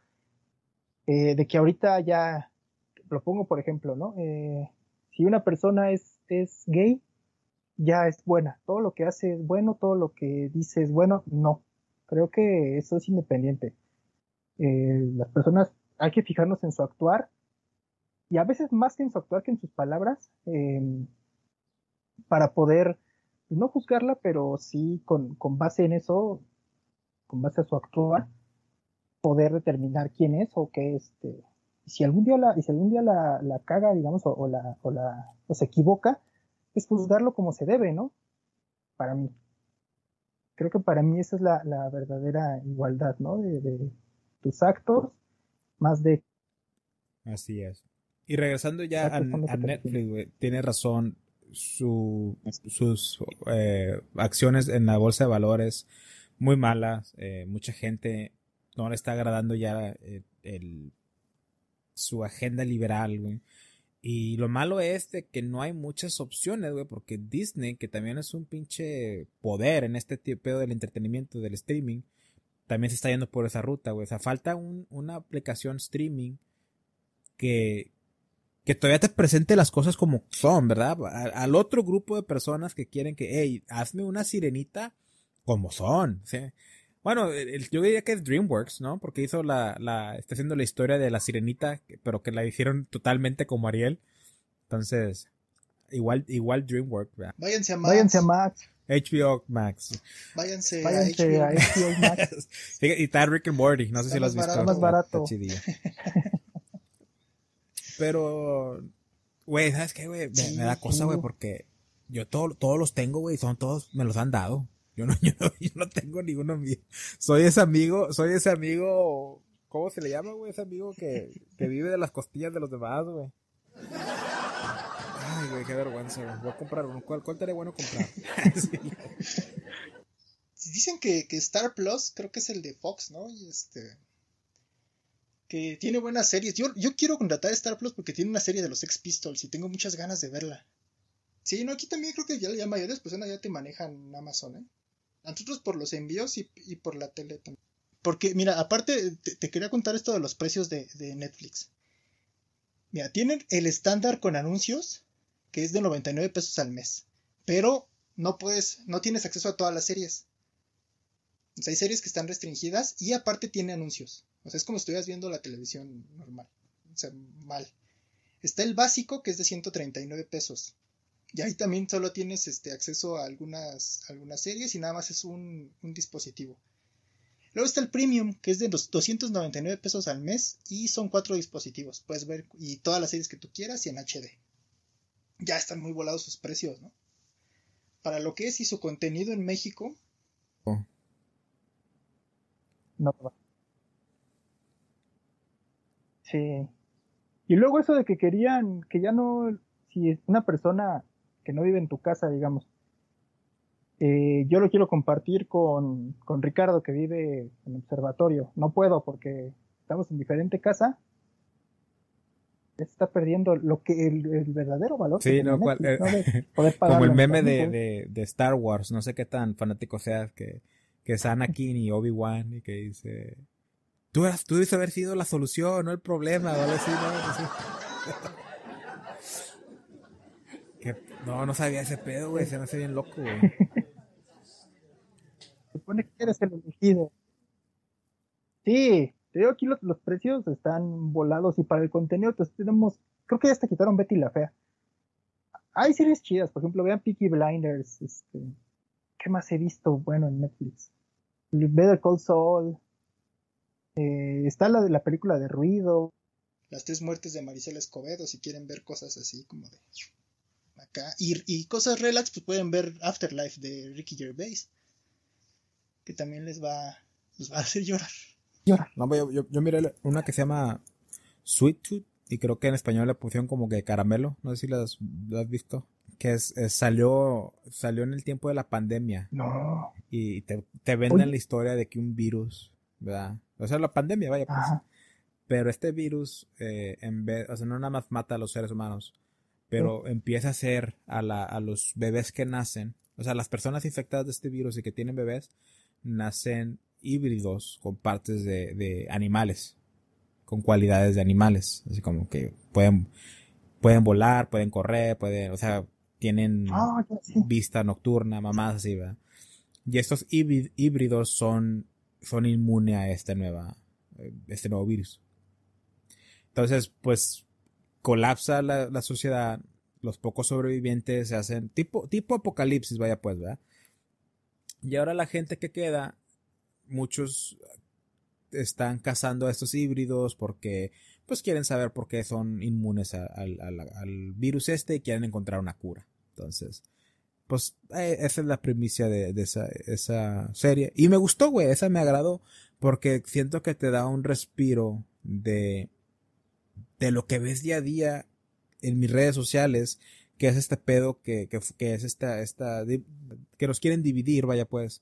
eh, de que ahorita ya, lo pongo por ejemplo, ¿no? Eh, si una persona es, es gay, ya es buena. Todo lo que hace es bueno, todo lo que dice es bueno, no. Creo que eso es independiente. Eh, las personas hay que fijarnos en su actuar y a veces más que en su actuar que en sus palabras para poder no juzgarla pero sí con, con, base en eso con base a su actuar poder determinar quién es o qué este si algún día la y si algún día la, la caga digamos o, la o la o se equivoca es juzgarlo como se debe no para mí. Creo que para mí esa es la, la verdadera igualdad no de tus actos más de... Así es. Y regresando ya a, Netflix, tiene razón, su, sus eh, acciones en la bolsa de valores muy malas, eh, mucha gente no le está agradando ya eh, su agenda liberal. Y lo malo es de que no hay muchas opciones, güey, porque Disney, que también es un pinche poder en este tipo del entretenimiento, del streaming, también se está yendo por esa ruta, güey. O sea, falta una aplicación streaming que, que todavía te presente las cosas como son, ¿verdad? Al, otro grupo de personas que quieren que, hey, hazme una sirenita como son. ¿sí? Bueno, yo diría que es DreamWorks, ¿no? Porque hizo la, la, está haciendo la historia de la sirenita, pero que la hicieron totalmente como Ariel. Entonces, igual, igual DreamWorks, ¿verdad? Váyanse a Max. Váyanse a Max. HBO Max. Váyanse, Váyanse a, HBO. Max. y está Rick and Morty, no sé si lo has visto. Está más barato. Pero, güey, ¿sabes qué, güey? Me, da cosa, güey, porque yo todo, todos los tengo, güey, son todos, me los han dado. Yo no, yo no, yo no tengo ninguno mío. Soy ese amigo, soy ese amigo, ¿cómo se le llama, güey? Ese amigo que, que vive de las costillas de los demás, güey. Ay, güey, qué vergüenza, Voy a comprar uno. ¿Cuál, cuál estaría bueno comprar? Dicen que, que, Star Plus, creo que es el de Fox, ¿no? Y este. Que tiene buenas series. Yo, yo quiero contratar Star Plus porque tiene una serie de los Ex Pistols y tengo muchas ganas de verla. Sí, no, aquí también creo que ya, ya mayores personas ya te manejan Amazon, ¿eh? nosotros por los envíos y, y, por la tele también. Porque, mira, aparte, te, quería contar esto de los precios de, de Netflix. Mira, tienen el estándar con anuncios que es de 99 pesos al mes. Pero no puedes, no tienes acceso a todas las series. Hay series que están restringidas y aparte tiene anuncios. O sea, es como si estuvieras viendo la televisión normal. O sea, mal. Está el básico que es de 139 pesos. Y ahí también solo tienes este acceso a algunas, algunas series y nada más es un, un dispositivo. Luego está el premium, que es de los 299 pesos al mes y son cuatro dispositivos. Puedes ver y todas las series que tú quieras y en HD. ya están muy volados sus precios, ¿no? Para lo que es y su contenido en México. Oh. No. Sí. Y luego eso de que querían, que ya no, si es una persona que no vive en tu casa, digamos, eh, yo lo quiero compartir con, con Ricardo que vive en el observatorio. No puedo porque estamos en diferente casa está perdiendo lo que el, verdadero valor. Sí, no, eh, como el meme de, de, Star Wars, no sé qué tan fanático seas, que, que es Anakin y Obi-Wan y que dice, tú, eras, tú debes haber sido la solución, no el problema, ¿vale? Sí, no, no, no sabía ese pedo, güey, se me hace bien loco, güey. Supone que eres el elegido. Sí, te aquí los, precios están volados y para el contenido pues tenemos, creo que ya hasta quitaron Betty la Fea. Hay series chidas, por ejemplo, vean Peaky Blinders, este, ¿qué más he visto bueno en Netflix? Better Call Saul, eh, está la de la película de Ruido. Las tres muertes de Maricela Escobedo, si quieren ver cosas así como de acá. Y, cosas relax, pues pueden ver Afterlife de Ricky Gervais, que también les va, les va a hacer llorar. No, yo, yo, miré una que se llama Sweet Tooth y creo que en español le pusieron como que caramelo, no sé si lo has, visto, que es, salió salió en el tiempo de la pandemia. No. Y te, te venden la historia de que un virus, ¿verdad? O sea, la pandemia, vaya pues. Pero este virus, eh, en vez, o sea, no nada más mata a los seres humanos, pero empieza a hacer a, la, a los bebés que nacen, o sea, las personas infectadas de este virus y que tienen bebés, nacen híbridos con partes de, animales, con cualidades de animales, así como que pueden, pueden volar, pueden correr, pueden, o sea, tienen ah, vista nocturna, mamás así, ¿verdad? Y estos híbridos son, son inmunes a este, nueva, este nuevo virus. Entonces, pues, colapsa la, la sociedad, los pocos sobrevivientes se hacen tipo, tipo apocalipsis, vaya pues, ¿verdad? Y ahora la gente que queda muchos están cazando a estos híbridos porque pues quieren saber por qué son inmunes al virus este y quieren encontrar una cura. Entonces, pues eh, esa es la primicia de, esa, esa, serie. Y me gustó, güey, esa me agradó porque siento que te da un respiro de, de lo que ves día a día en mis redes sociales, que es este pedo que, que, que es esta, esta, que nos quieren dividir, vaya pues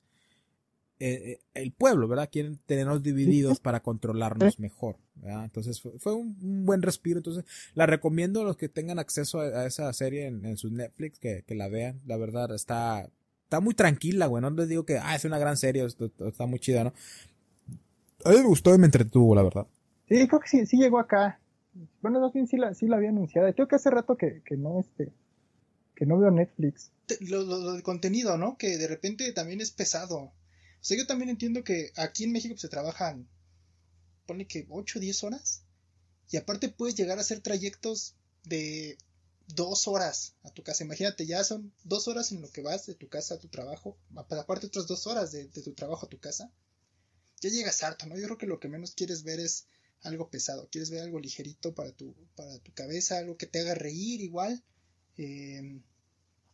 eh, eh, el pueblo, ¿verdad? Quieren tenernos divididos para controlarnos mejor, ¿verdad? Entonces fue, un, buen respiro. Entonces la recomiendo a los que tengan acceso a, esa serie en, en, su Netflix que, la vean. La verdad está, está muy tranquila, güey. No les digo que, ah, es una gran serie, está muy chida, ¿no? A mí me gustó y me entretuvo, la verdad. Sí, creo que sí, sí llegó acá. Bueno, no sé sí la, sí la había anunciado. Creo que hace rato que, que no, este, que no veo Netflix. Lo, lo, del contenido, ¿no? Que de repente también es pesado. O sea, yo también entiendo que aquí en México pues, se trabajan, pone que 8 o 10 horas. Y aparte puedes llegar a hacer trayectos de dos horas a tu casa. Imagínate, ya son dos horas en lo que vas de tu casa a tu trabajo. Aparte otras dos horas de, tu trabajo a tu casa. Ya llegas harto, ¿no? Yo creo que lo que menos quieres ver es algo pesado. Quieres ver algo ligerito para tu, para tu cabeza, algo que te haga reír igual. Eh,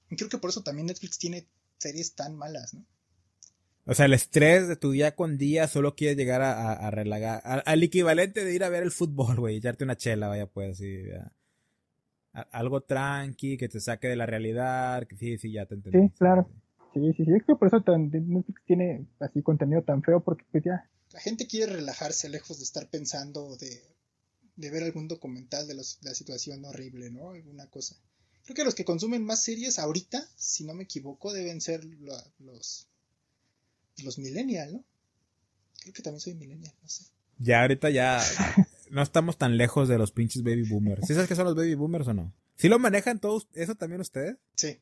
y creo que por eso también Netflix tiene series tan malas, ¿no? O sea, el estrés de tu día con día solo quieres llegar a, a, relagar. al equivalente de ir a ver el fútbol, güey. Echarte una chela, vaya, pues, sí. algo tranqui, que te saque de la realidad. Que, sí, sí, ya te entendí. Sí, claro. Sí, sí, sí. Es que por eso Netflix tiene así contenido tan feo, porque pues ya. La gente quiere relajarse lejos de estar pensando de, de ver algún documental de, los, de la situación horrible, ¿no? Alguna cosa. Creo que los que consumen más series ahorita, si no me equivoco, deben ser los los millennials, ¿no? Creo que también soy millennial, no sé. Ya ahorita ya no estamos tan lejos de los pinches baby boomers. ¿Sí sabes qué son los baby boomers o no? ¿Sí lo manejan todos eso también ustedes? Sí.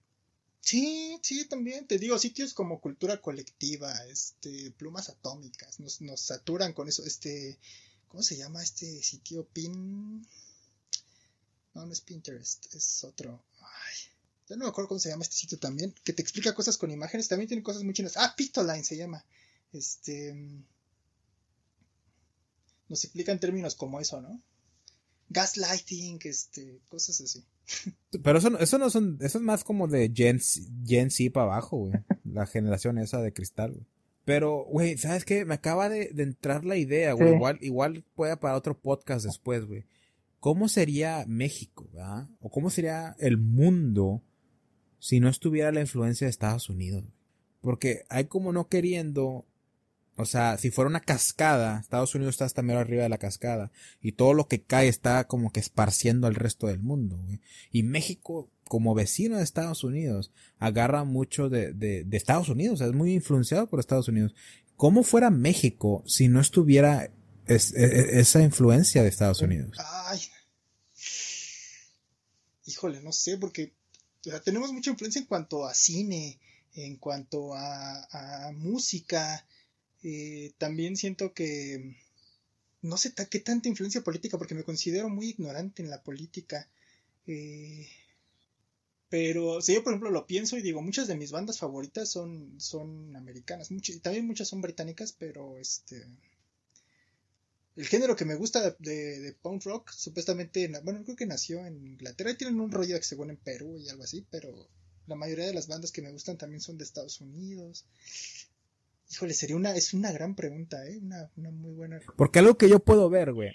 Sí, sí, también. Te digo, sitios como cultura colectiva, este, plumas atómicas, nos, nos saturan con eso. Este, ¿cómo se llama este sitio? Pin. No, no es Pinterest, es otro. Ay, no me acuerdo cómo se llama este sitio también, que te explica cosas con imágenes, también tiene cosas muy chinas. Ah, Pictoline se llama. Este. Nos explica en términos como eso, ¿no? Gaslighting, este, cosas así. Pero eso, eso no son, eso es más como de Gen, Gen Z para abajo, güey. La generación esa de cristal, güey. Pero, güey, ¿sabes qué? Me acaba de, entrar la idea, güey. Igual, igual puede para otro podcast después, güey. ¿Cómo sería México, verdad? O cómo sería el mundo si no estuviera la influencia de Estados Unidos? Porque hay como no queriendo o sea, si fuera una cascada, Estados Unidos está hasta medio arriba de la cascada y todo lo que cae está como que esparciendo al resto del mundo. Y México, como vecino de Estados Unidos, agarra mucho de, de, de Estados Unidos, es muy influenciado por Estados Unidos. ¿Cómo fuera México si no estuviera e, e, esa influencia de Estados Unidos? Ay. Híjole, no sé, porque tenemos mucha influencia en cuanto a cine, en cuanto a, música, eh, también siento que no sé qué tanta influencia política, porque me considero muy ignorante en la política. Eh, pero si yo, por ejemplo, lo pienso y digo, muchas de mis bandas favoritas son, son americanas, también muchas son británicas, pero este... El género que me gusta de, de, punk rock, supuestamente, bueno, creo que nació en Inglaterra, tienen un rollo que se en Perú y algo así, pero la mayoría de las bandas que me gustan también son de Estados Unidos. Híjole, sería una, es una gran pregunta, ¿eh? Una, una muy buena. Porque algo que yo puedo ver, güey.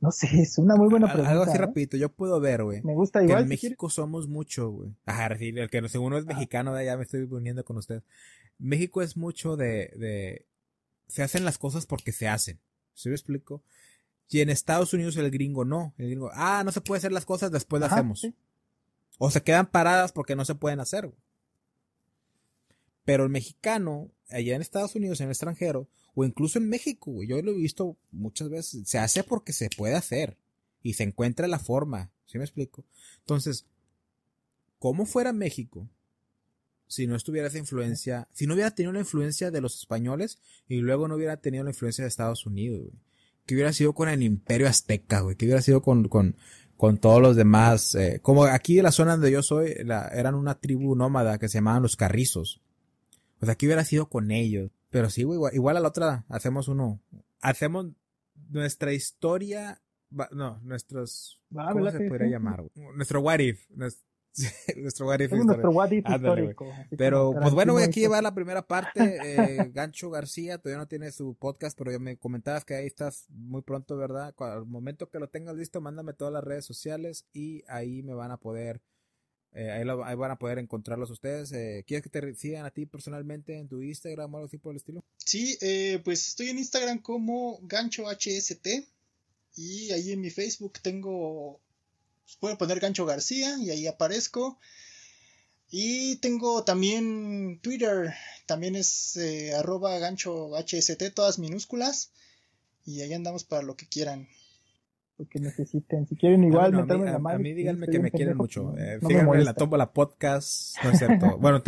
No sé, es una muy buena pregunta. Algo así ¿eh? rapidito, yo puedo ver, güey. Me gusta igual. Que en México somos mucho, güey. Ajá, el que según uno es ah. mexicano, de allá me estoy uniendo con usted. México es mucho de, de, se hacen las cosas porque se hacen. ¿Sí me explico? Y en Estados Unidos el gringo no. El gringo, ah, no se puede hacer las cosas, después las hacemos. O se quedan paradas porque no se pueden hacer, güey. Pero el mexicano allá en Estados Unidos, en el extranjero, o incluso en México, yo lo he visto muchas veces, se hace porque se puede hacer y se encuentra la forma, ¿sí me explico? Entonces, ¿cómo fuera México si no estuviera esa influencia, si no hubiera tenido la influencia de los españoles y luego no hubiera tenido la influencia de Estados Unidos, güey? ¿Qué hubiera sido con el imperio azteca, güey? ¿Qué hubiera sido con, con, con todos los demás? Eh, como aquí en la zona donde yo soy, la, eran una tribu nómada que se llamaban los carrizos. Pues aquí hubiera sido con ellos. Pero sí, igual, igual a la otra hacemos uno. Hacemos nuestra historia. No, nuestros. ¿Cómo se podría llamar? Nuestro what if. Nuestro, what if. nuestro what if histórico. Pero, pues bueno, voy aquí llevar la primera parte. Eh, Gancho García todavía no tiene su podcast, pero ya me comentabas que ahí estás muy pronto, ¿verdad? Al momento que lo tengas listo, mándame todas las redes sociales y ahí me van a poder eh, ahí, van a poder encontrarlos ustedes. Eh, ¿Quieres que te sigan a ti personalmente en tu Instagram o algo así por el estilo? Sí, eh, pues estoy en Instagram como gancho HST y ahí en mi Facebook tengo, pues, puedo poner gancho García y ahí aparezco. Y tengo también Twitter, también es arroba gancho HST, todas minúsculas. Y ahí andamos para lo que quieran que necesiten. Si quieren igual meterme en la mano. A mí díganme que me quieren mucho. Eh, fíjense en la Tómbola Podcast, no es cierto. bueno,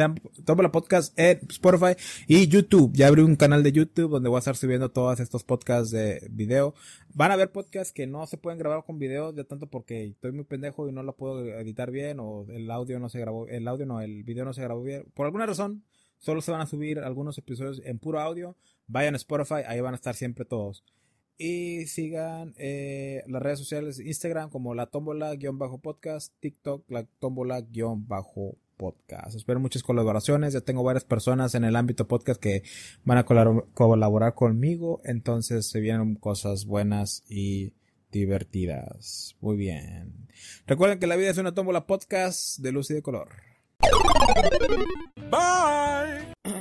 Tómbola Podcast en Spotify y YouTube. Ya abrí un canal de YouTube donde voy a estar subiendo todos estos podcasts de video. Van a haber podcasts que no se pueden grabar con video de tanto porque estoy muy pendejo y no lo puedo editar bien o el audio no se grabó, el audio no, el video no se grabó bien. Por alguna razón, solo se van a subir algunos episodios en puro audio. Vayan a Spotify, ahí van a estar siempre todos. Y sigan eh, las redes sociales, Instagram como la tómbola-podcast, TikTok la tómbola-podcast. Espero muchas colaboraciones. Ya tengo varias personas en el ámbito podcast que van a colaborar conmigo. Entonces se vienen cosas buenas y divertidas. Muy bien. Recuerden que la vida es una tómbola podcast de luz y de color. Bye.